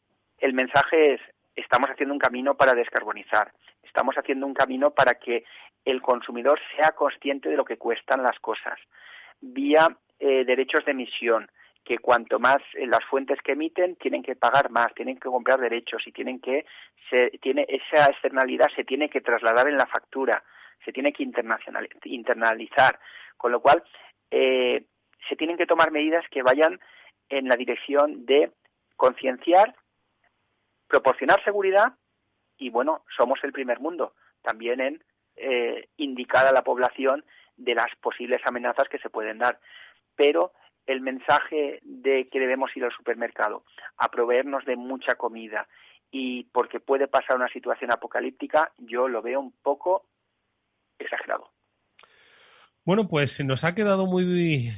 el mensaje es, estamos haciendo un camino para descarbonizar, estamos haciendo un camino para que el consumidor sea consciente de lo que cuestan las cosas, vía eh, derechos de emisión, que cuanto más eh, las fuentes que emiten tienen que pagar más, tienen que comprar derechos y tienen que se, tiene esa externalidad se tiene que trasladar en la factura, se tiene que internalizar, con lo cual eh, se tienen que tomar medidas que vayan en la dirección de concienciar proporcionar seguridad y bueno, somos el primer mundo también en eh, indicar a la población de las posibles amenazas que se pueden dar. Pero el mensaje de que debemos ir al supermercado a proveernos de mucha comida y porque puede pasar una situación apocalíptica, yo lo veo un poco exagerado. Bueno, pues nos ha quedado muy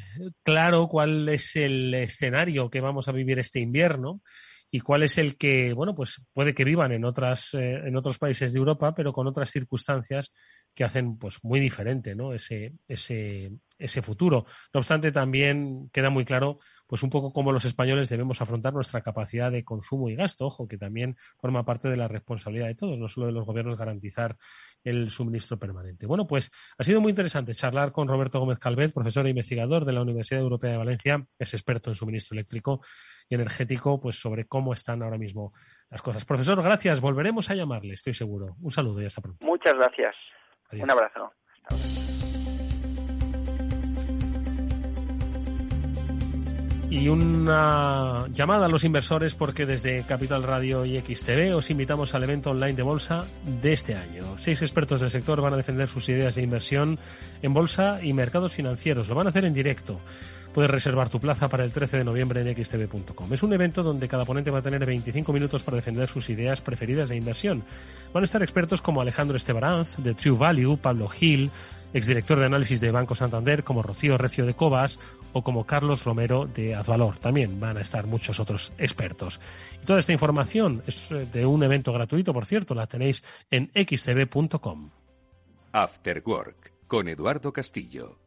claro cuál es el escenario que vamos a vivir este invierno y cuál es el que, bueno, pues puede que vivan en otras, eh, en otros países de Europa, pero con otras circunstancias que hacen pues muy diferente, ¿no? Ese, ese, ese futuro. No obstante, también queda muy claro, pues un poco cómo los españoles debemos afrontar nuestra capacidad de consumo y gasto, ojo, que también forma parte de la responsabilidad de todos, no solo de los gobiernos garantizar el suministro permanente. Bueno, pues ha sido muy interesante charlar con Roberto Gómez Calvet, profesor e investigador de la Universidad Europea de Valencia, es experto en suministro eléctrico y energético, pues sobre cómo están ahora mismo las cosas. Profesor, gracias. Volveremos a llamarle, estoy seguro. Un saludo y hasta pronto. Muchas gracias. Adiós. Un abrazo. Y una llamada a los inversores porque desde Capital Radio y XTV os invitamos al evento online de bolsa de este año. Seis expertos del sector van a defender sus ideas de inversión en bolsa y mercados financieros. Lo van a hacer en directo. Puedes reservar tu plaza para el 13 de noviembre en xtv.com. Es un evento donde cada ponente va a tener 25 minutos para defender sus ideas preferidas de inversión. Van a estar expertos como Alejandro Estebaranz, de True Value, Pablo Gil, exdirector de análisis de Banco Santander, como Rocío Recio de Cobas o como Carlos Romero de Azvalor. También van a estar muchos otros expertos. Y toda esta información es eh, de un evento gratuito, por cierto, la tenéis en xtv.com. After Work con Eduardo Castillo.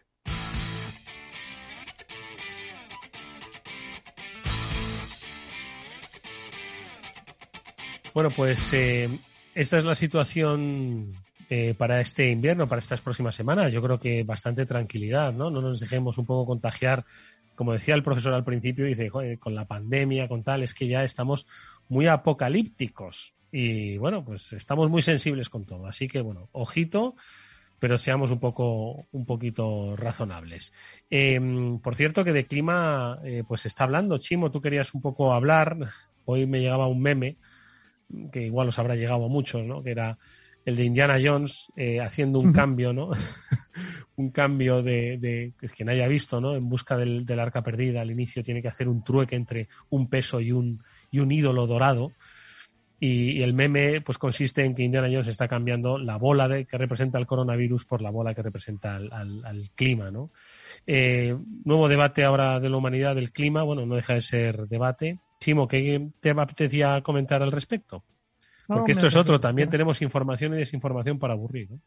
Bueno, pues eh, esta es la situación eh, para este invierno, para estas próximas semanas. Yo creo que bastante tranquilidad, ¿no? No nos dejemos un poco contagiar. Como decía el profesor al principio, dice, Joder, con la pandemia, con tal, es que ya estamos muy apocalípticos. Y bueno, pues estamos muy sensibles con todo. Así que bueno, ojito, pero seamos un poco, un poquito razonables. Em, por cierto, que de clima, eh, pues está hablando. Chimo, tú querías un poco hablar. Hoy me llegaba un meme que igual os habrá llegado a muchos, ¿no? Que era el de Indiana Jones eh, haciendo un cambio, ¿no? <laughs> un cambio de, de, que quien haya visto, ¿no? En busca del, del, arca perdida, al inicio tiene que hacer un trueque entre un peso y un, y un ídolo dorado. Y, y, el meme, pues consiste en que Indiana Jones está cambiando la bola de, que representa el coronavirus por la bola que representa al, al, al clima, ¿no? Eh, nuevo debate ahora de la humanidad del clima, bueno, no deja de ser debate. Chimo, ¿qué te apetecía comentar al respecto? Porque no, esto es otro, también tenemos información y desinformación para aburrir. ¿no?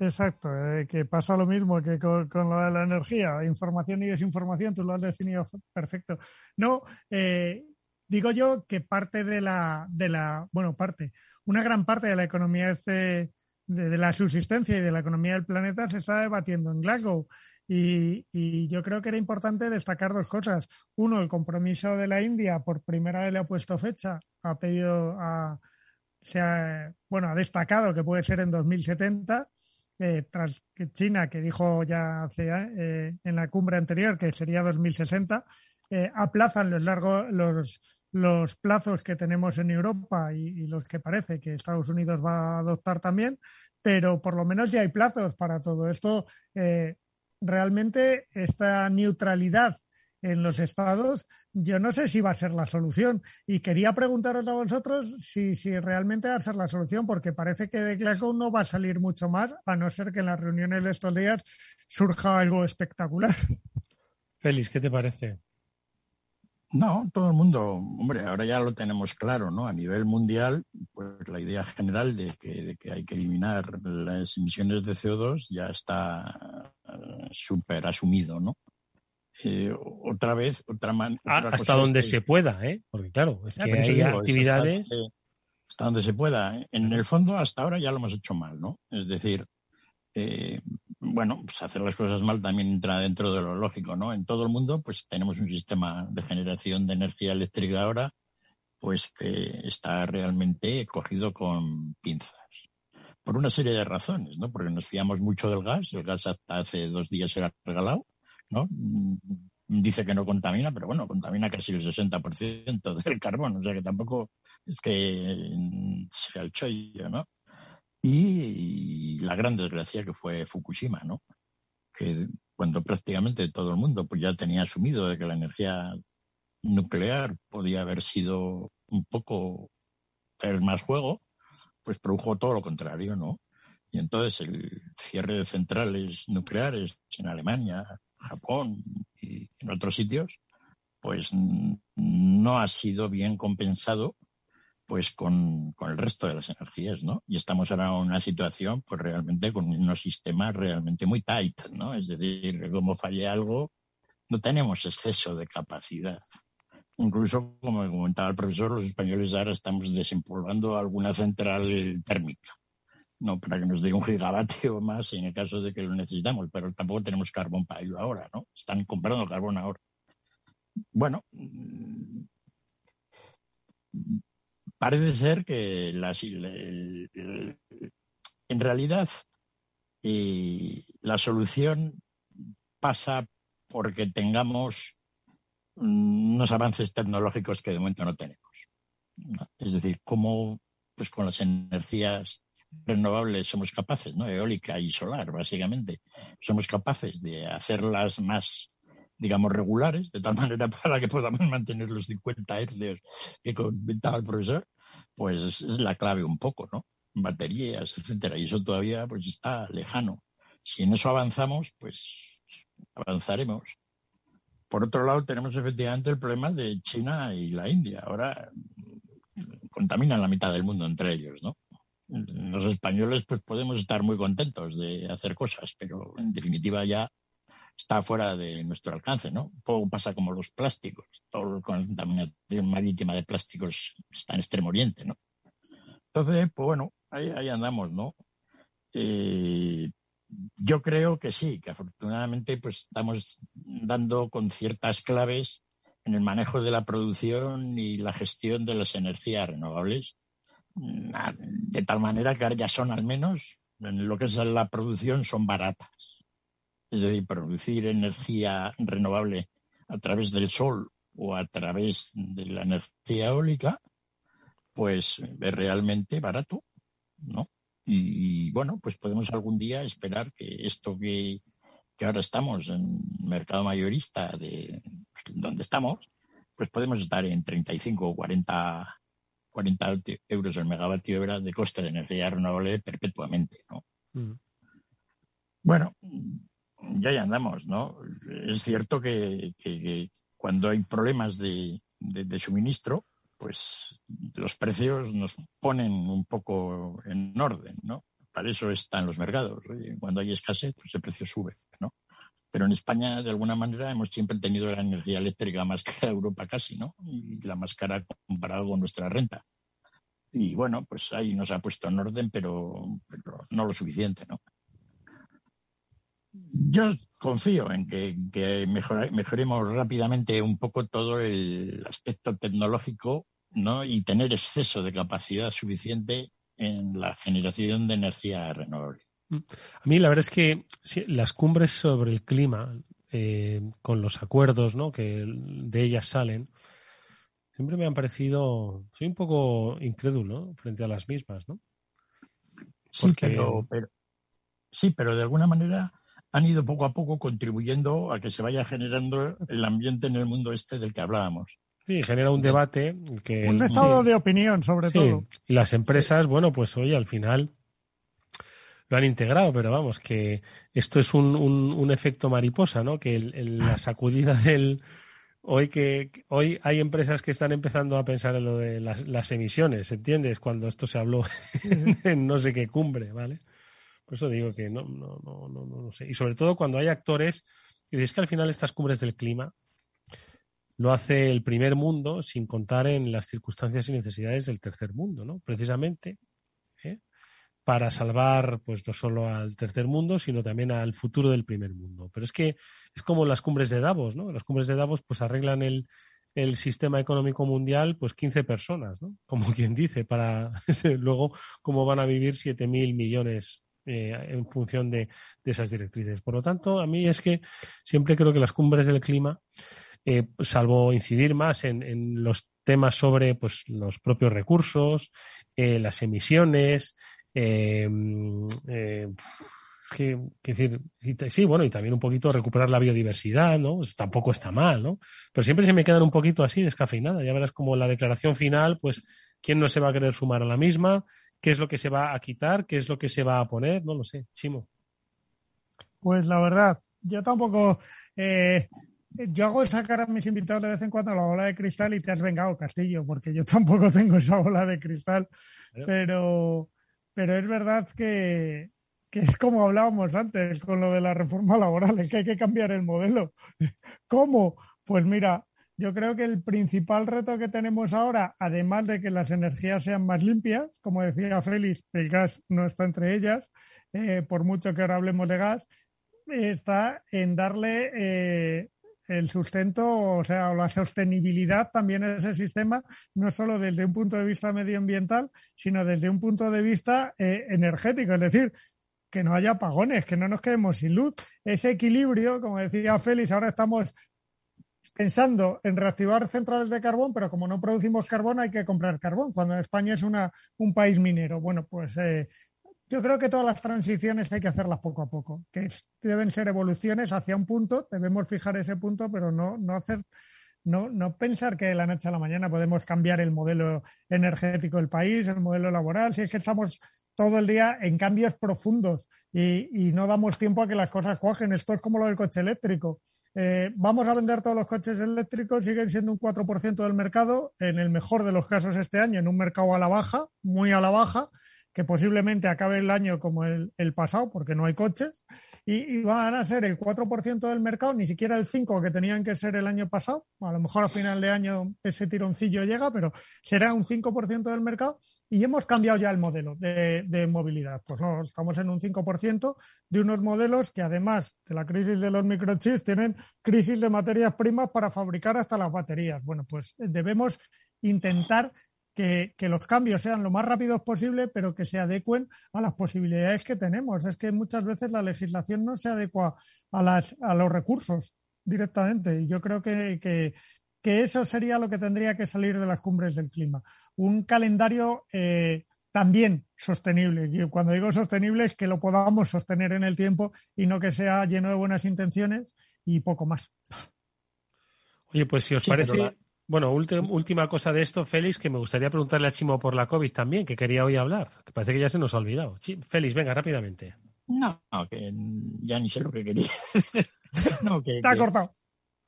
Exacto, eh, que pasa lo mismo que con, con, lo de la energía, información y desinformación, tú lo has definido perfecto. No, eh, digo yo que parte de la, de la, bueno, parte, una gran parte de la economía este, de, de la subsistencia y de la economía del planeta se está debatiendo en Glasgow. Y, y, yo creo que era importante destacar dos cosas. Uno, el compromiso de la India, por primera vez le ha puesto fecha, ha pedido, a, se ha, bueno, ha destacado que puede ser en 2070, eh, tras que China, que dijo ya hace, eh, en la cumbre anterior que sería 2060, eh, aplazan los largos, los, los plazos que tenemos en Europa y, y, los que parece que Estados Unidos va a adoptar también, pero por lo menos ya hay plazos para todo esto. Eh, realmente esta neutralidad en los estados, yo no sé si va a ser la solución. Y quería preguntaros a vosotros si, si realmente va a ser la solución, porque parece que de Glasgow no va a salir mucho más, a no ser que en las reuniones de estos días surja algo espectacular. Félix, ¿qué te parece? No, todo el mundo, hombre, ahora ya lo tenemos claro, ¿no? A nivel mundial, pues la idea general de que, de que hay que eliminar las emisiones de CO2 ya está uh, súper asumido, ¿no? Eh, otra vez, otra manera. Ah, hasta donde que... se pueda, ¿eh? Porque claro, es ya, que hay actividades. Hasta, hasta, donde se pueda. ¿eh? En el fondo, hasta ahora ya lo hemos hecho mal, ¿no? Es decir, eh, bueno, pues hacer las cosas mal también entra dentro de lo lógico, ¿no? En todo el mundo, pues tenemos un sistema de generación de energía eléctrica ahora, pues que está realmente cogido con pinzas. Por una serie de razones, ¿no? Porque nos fiamos mucho del gas, el gas hasta hace dos días era regalado, ¿no? dice que no contamina, pero bueno, contamina casi el 60% del carbón, o sea que tampoco es que sea el chollo, ¿no? Y, la gran desgracia que fue Fukushima, ¿no? Que cuando prácticamente todo el mundo pues ya tenía asumido de que la energía nuclear podía haber sido un poco el más juego, pues produjo todo lo contrario, ¿no? Y entonces el cierre de centrales nucleares en Alemania, Japón y en otros sitios, pues no ha sido bien compensado pues con, con, el resto de las energías, ¿no? Y estamos ahora en una situación, pues realmente con unos sistemas realmente muy tight, ¿no? Es decir, como falle algo, no tenemos exceso de capacidad. Incluso, como comentaba el profesor, los españoles ahora estamos desempolvando alguna central térmica, no para que nos dé un gigavatio más en el caso de que lo necesitamos, pero tampoco tenemos carbón para ello ahora, ¿no? Están comprando carbón ahora. Bueno, parece ser que en realidad la solución pasa porque tengamos unos avances tecnológicos que de momento no tenemos. Es decir, cómo pues con las energías renovables somos capaces, ¿no? Eólica y solar, básicamente. Somos capaces de hacerlas más digamos, regulares, de tal <laughs> manera para que podamos mantener los 50 hercios que comentaba el profesor, pues es la clave un poco, ¿no? Baterías, etcétera. Y eso todavía pues está lejano. Si en eso avanzamos, pues avanzaremos. Por otro lado, tenemos efectivamente el problema de China y la India. Ahora contaminan la mitad del mundo entre ellos, ¿no? Los españoles pues podemos estar muy contentos de hacer cosas, pero en definitiva ya está fuera de nuestro alcance, ¿no? Todo pasa como los plásticos, todo la contaminación marítima de plásticos está en Extremo Oriente, ¿no? Entonces, pues bueno, ahí, andamos, ¿no? Eh, yo creo que sí, que afortunadamente pues estamos dando con ciertas claves en el manejo de la producción y la gestión de las energías renovables, de tal manera que ahora ya son al menos, en lo que es la producción, son baratas es decir, producir energía renovable a través del sol o a través de la energía eólica, pues es realmente barato, ¿no? Y, bueno, pues podemos algún día esperar que esto que, ahora estamos en mercado mayorista de donde estamos, pues podemos estar en 35 o 40, 40 euros el megavatio hora de coste de energía renovable perpetuamente, ¿no? Mm. Bueno, ya ya andamos, ¿no? Es cierto que, cuando hay problemas de, suministro, pues los precios nos ponen un poco en orden, ¿no? Para eso están los mercados. Cuando hay escasez, pues el precio sube, ¿no? Pero en España, de alguna manera, hemos siempre tenido la energía eléctrica más cara de Europa casi, ¿no? Y la más cara comparado con nuestra renta. Y bueno, pues ahí nos ha puesto en orden, pero, pero no lo suficiente, ¿no? Yo confío en que, mejoremos rápidamente un poco todo el aspecto tecnológico ¿no? y tener exceso de capacidad suficiente en la generación de energía renovable. Mm. A mí la verdad es que las cumbres sobre el clima, eh, con los acuerdos ¿no? que de ellas salen, siempre me han parecido, soy un poco incrédulo frente a las mismas, ¿no? Sí, pero, sí, pero de alguna manera han ido poco a poco contribuyendo a que se vaya generando el ambiente en el mundo este del que hablábamos. Sí, genera un debate. Que, un estado de opinión, sobre todo. Y las empresas, bueno, pues hoy al final lo han integrado, pero vamos, que esto es un, un, efecto mariposa, ¿no? Que la sacudida <laughs> del. Hoy que hoy hay empresas que están empezando a pensar en lo de las, las emisiones, ¿entiendes? Cuando esto se habló <laughs> en no sé qué cumbre, ¿vale? Por eso digo que no, no, no, no, no sé. Y sobre todo cuando hay actores, y es que al final estas cumbres del clima lo hace el primer mundo sin contar en las circunstancias y necesidades del tercer mundo, ¿no? Precisamente ¿eh? para salvar pues no solo al tercer mundo, sino también al futuro del primer mundo. Pero es que es como las cumbres de Davos, ¿no? Las cumbres de Davos pues arreglan el, el sistema económico mundial, pues 15 personas, ¿no? Como quien dice, para <laughs> luego cómo van a vivir 7.000 millones eh, en función de, esas directrices. Por lo tanto, a mí es que siempre creo que las cumbres del clima, eh, salvo incidir más en, los temas sobre pues, los propios recursos, eh, las emisiones, que, decir, sí, bueno, y también un poquito recuperar la biodiversidad, ¿no? Tampoco está mal, ¿no? Pero siempre se me quedan un poquito así descafeinada. Ya verás como la declaración final, pues, ¿quién no se va a querer sumar a la misma? ¿Qué es lo que se va a quitar? ¿Qué es lo que se va a poner? No lo sé. Chimo. Pues la verdad, yo tampoco. Eh, yo hago sacar a mis invitados de vez en cuando la bola de cristal y te has vengado, Castillo, porque yo tampoco <laughs> tengo esa bola de cristal. Pero, pero es verdad que, que es como hablábamos antes con lo de la reforma laboral, es que hay que cambiar el modelo. <laughs> ¿Cómo? Pues mira, yo creo que el principal reto que tenemos ahora, además de que las energías sean más limpias, como decía Félix, el gas no está entre ellas, eh, por mucho que ahora hablemos de gas, está en darle eh, el sustento, o sea, la sostenibilidad también a ese sistema, no solo desde un punto de vista medioambiental, sino desde un punto de vista eh, energético. Es decir, que no haya apagones, que no nos quedemos sin luz. Ese equilibrio, como decía Félix, ahora estamos pensando en reactivar centrales de carbón, pero como no producimos carbón hay que comprar carbón, cuando España es una, un país minero. Bueno, pues eh, yo creo que todas las transiciones hay que hacerlas poco a poco, que deben ser evoluciones hacia un punto, debemos fijar ese punto, pero no, no hacer no, no, pensar que de la noche a la mañana podemos cambiar el modelo energético del país, el modelo laboral, si es que estamos todo el día en cambios profundos y, no damos tiempo a que las cosas cogen. Esto es como lo del coche eléctrico. Eh, vamos a vender todos los coches eléctricos, siguen siendo un 4% del mercado, en el mejor de los casos este año, en un mercado a la baja, muy a la baja, que posiblemente acabe el año como el, pasado, porque no hay coches, y, y, van a ser el 4% del mercado, ni siquiera el 5% que tenían que ser el año pasado. A lo mejor a final de año ese tironcillo llega, pero será un 5% del mercado y hemos cambiado ya el modelo de, movilidad. Pues no, estamos en un 5% de unos modelos que además de la crisis de los microchips tienen crisis de materias primas para fabricar hasta las baterías. Bueno, pues debemos intentar que, los cambios sean lo más rápidos posible, pero que se adecuen a las posibilidades que tenemos. Es que muchas veces la legislación no se adecua a, las, a los recursos directamente. Y yo creo que, que eso sería lo que tendría que salir de las cumbres del clima un calendario eh, también sostenible. Y cuando digo sostenible es que lo podamos sostener en el tiempo y no que sea lleno de buenas intenciones y poco más. Oye, pues si os parece, bueno, última cosa de esto, Félix, que me gustaría preguntarle a Chimo por la COVID también, que quería hoy hablar, que parece que ya se nos ha olvidado. Félix, venga, rápidamente. No, que ya ni sé lo que quería. <laughs> no, que, Está cortado.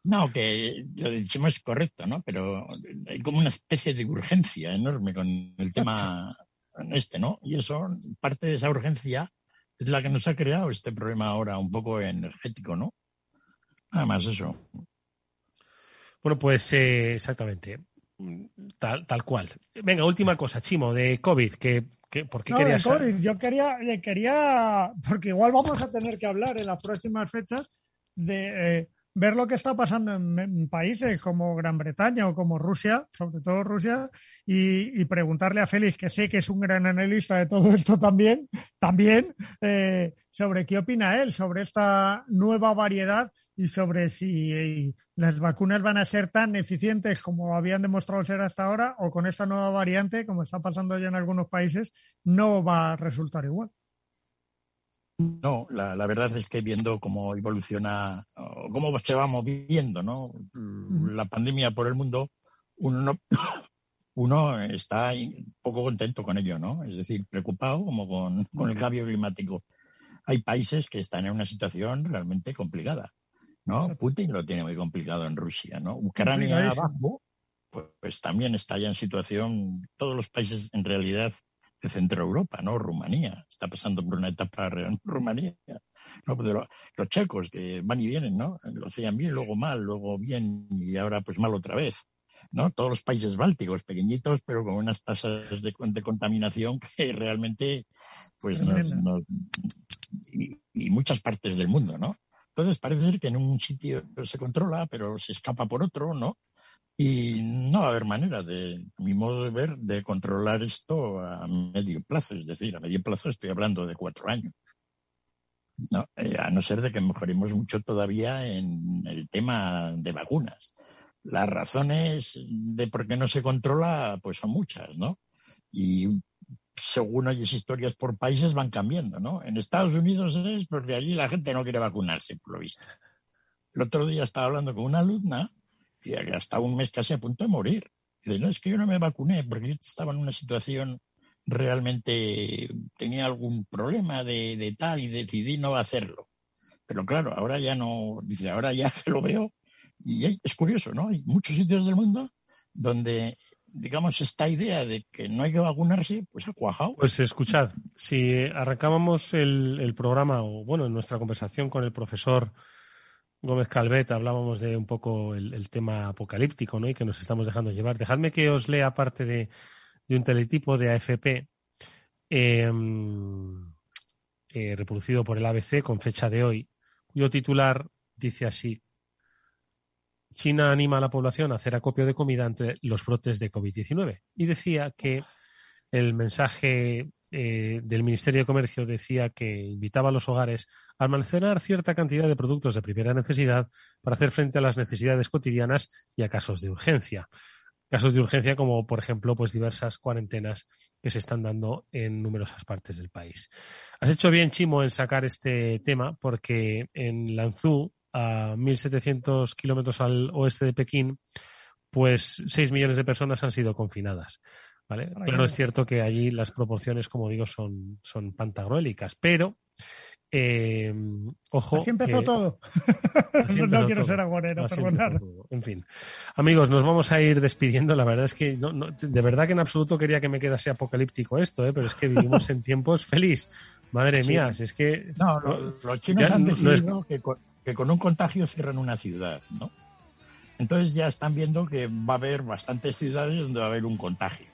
No, que lo decimos es correcto, ¿no? Pero hay como una especie de urgencia enorme con el tema este, ¿no? Y eso, parte de esa urgencia es la que nos ha creado este problema ahora un poco energético, ¿no? Nada más eso. Bueno, pues eh, exactamente. Tal, tal cual. Venga, última cosa, Chimo, de COVID, que, ¿por qué querías COVID, Yo quería, quería, porque igual vamos a tener que hablar en las próximas fechas de eh, ver lo que está pasando en, países como Gran Bretaña o como Rusia, sobre todo Rusia, y, preguntarle a Félix, que sé que es un gran analista de todo <laughs> esto también, también eh, sobre qué opina él sobre esta nueva variedad y sobre si las vacunas van a ser tan eficientes como habían demostrado ser hasta ahora o con esta nueva variante, como está pasando ya en algunos países, no va a resultar igual. No, la, verdad es que viendo cómo evoluciona, cómo se va moviendo, ¿no? La pandemia por el mundo, uno, <coughs> uno está poco contento con ello, ¿no? Es decir, preocupado como con, el cambio climático. Hay países que están en una situación realmente complicada, ¿no? Putin lo tiene muy complicado en Rusia, ¿no? Ucrania abajo, pues, pues también está ya en situación, todos los países en realidad de Centro Europa, ¿no? Rumanía. Está pasando por una etapa real Rumanía. ¿no? Los checos que van y vienen, ¿no? Lo hacían bien, luego mal, luego bien y ahora pues mal otra vez. ¿no? Todos los países bálticos, pequeñitos, pero con unas tasas de, contaminación <laughs> que realmente, pues, y, y, muchas partes del mundo, ¿no? Entonces parece ser que en un sitio se controla, pero se escapa por otro, ¿no? Y no va a haber manera de, a mi modo de ver, de controlar esto a medio plazo. Es decir, a medio plazo estoy hablando de cuatro años. ¿no? Eh, a no ser de que mejoremos mucho todavía en el tema de vacunas. Las razones de por qué no se controla, pues son muchas, ¿no? Y según hay historias por países van cambiando, ¿no? En Estados Unidos es porque allí la gente no quiere vacunarse, por lo visto. El otro día estaba hablando con una alumna y hasta un mes casi a punto de morir. Y dice, no, es que yo no me vacuné porque yo estaba en una situación realmente, tenía algún problema de, de tal y decidí no hacerlo. Pero claro, ahora ya no, dice, ahora ya <laughs> lo veo. Y es curioso, ¿no? Hay muchos sitios del mundo donde digamos, esta idea de que no hay que vacunarse, pues ha cuajado. Pues escuchad, si arrancábamos el, el programa, o bueno, en nuestra conversación con el profesor Gómez Calvet hablábamos de un poco el, tema apocalíptico, ¿no? Y que nos estamos dejando llevar. Dejadme que os lea parte de, un teletipo de AFP em, eh, reproducido por el ABC con fecha de hoy, cuyo titular dice así: China anima a la población a hacer acopio de comida ante los brotes de COVID-19. Y decía que el mensaje eh, del Ministerio de Comercio decía que invitaba a los hogares a almacenar cierta cantidad de productos de primera necesidad para hacer frente a las necesidades cotidianas y a casos de urgencia. Casos de urgencia como, por ejemplo, pues diversas cuarentenas que se están dando en numerosas partes del país. Has hecho bien, Chimo, en sacar este tema porque en Lanzhou a 1.700 kilómetros al oeste de Pekín, pues 6 millones de personas han sido confinadas. ¿Vale? Pero es cierto que allí las proporciones, como digo, son, son pantagruélicas. Pero, eh, ojo. Así empezó todo. <laughs> no quiero ser agonero, perdonar. En fin. Amigos, nos vamos a ir despidiendo. La verdad es que no, de verdad que en absoluto quería que me quedase apocalíptico esto, ¿eh? pero es que vivimos en tiempos feliz. Madre mía, es que. No, los chinos han decidido que que con un contagio cierran una ciudad, ¿no? Entonces ya están viendo que va a haber bastantes ciudades donde va a haber un contagio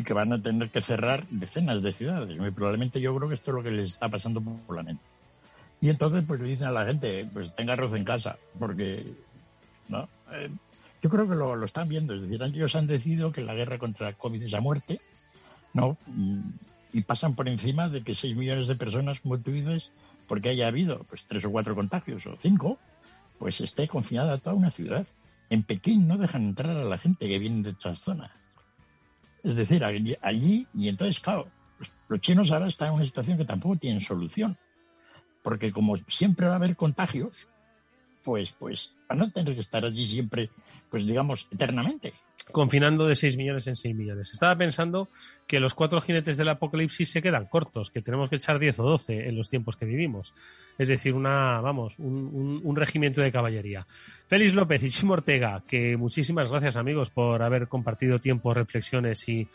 y que van a tener que cerrar decenas de ciudades. Muy probablemente yo creo que esto es lo que les está pasando por la mente. Y entonces pues le dicen a la gente, pues tenga arroz en casa, porque, ¿no? Eh, yo creo que lo, lo, están viendo, es decir, ellos han decidido que la guerra contra COVID es la muerte, ¿no? Y pasan por encima de que 6 millones de personas, como tú dices, porque haya habido pues tres o cuatro contagios o cinco, pues esté confinada toda una ciudad. En Pekín no dejan entrar a la gente que viene de otras zonas. Es decir, allí, y entonces, claro, los chinos ahora están en una situación que tampoco tienen solución. Porque como siempre va a haber contagios, pues, pues van a tener que estar allí siempre, pues digamos, eternamente confinando de 6 millones en 6 millones. Estaba pensando que los cuatro jinetes del apocalipsis se quedan cortos, que tenemos que echar 10 o 12 en los tiempos que vivimos. Es decir, una, vamos, un, regimiento de caballería. Félix López y Chimo Ortega, que muchísimas gracias amigos por haber compartido tiempo, reflexiones y,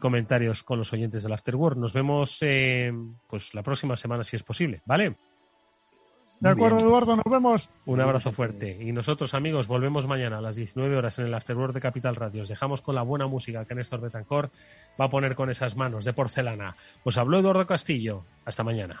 comentarios con los oyentes del Afterworld. Nos vemos eh, pues la próxima semana si es posible, ¿vale? De acuerdo, Eduardo, nos vemos. Un abrazo fuerte. Y nosotros, amigos, volvemos mañana a las 19 horas en el Afterworld de Capital Radio. Os dejamos con la buena música que Néstor Betancor va a poner con esas manos de porcelana. Os habló Eduardo Castillo. Hasta mañana.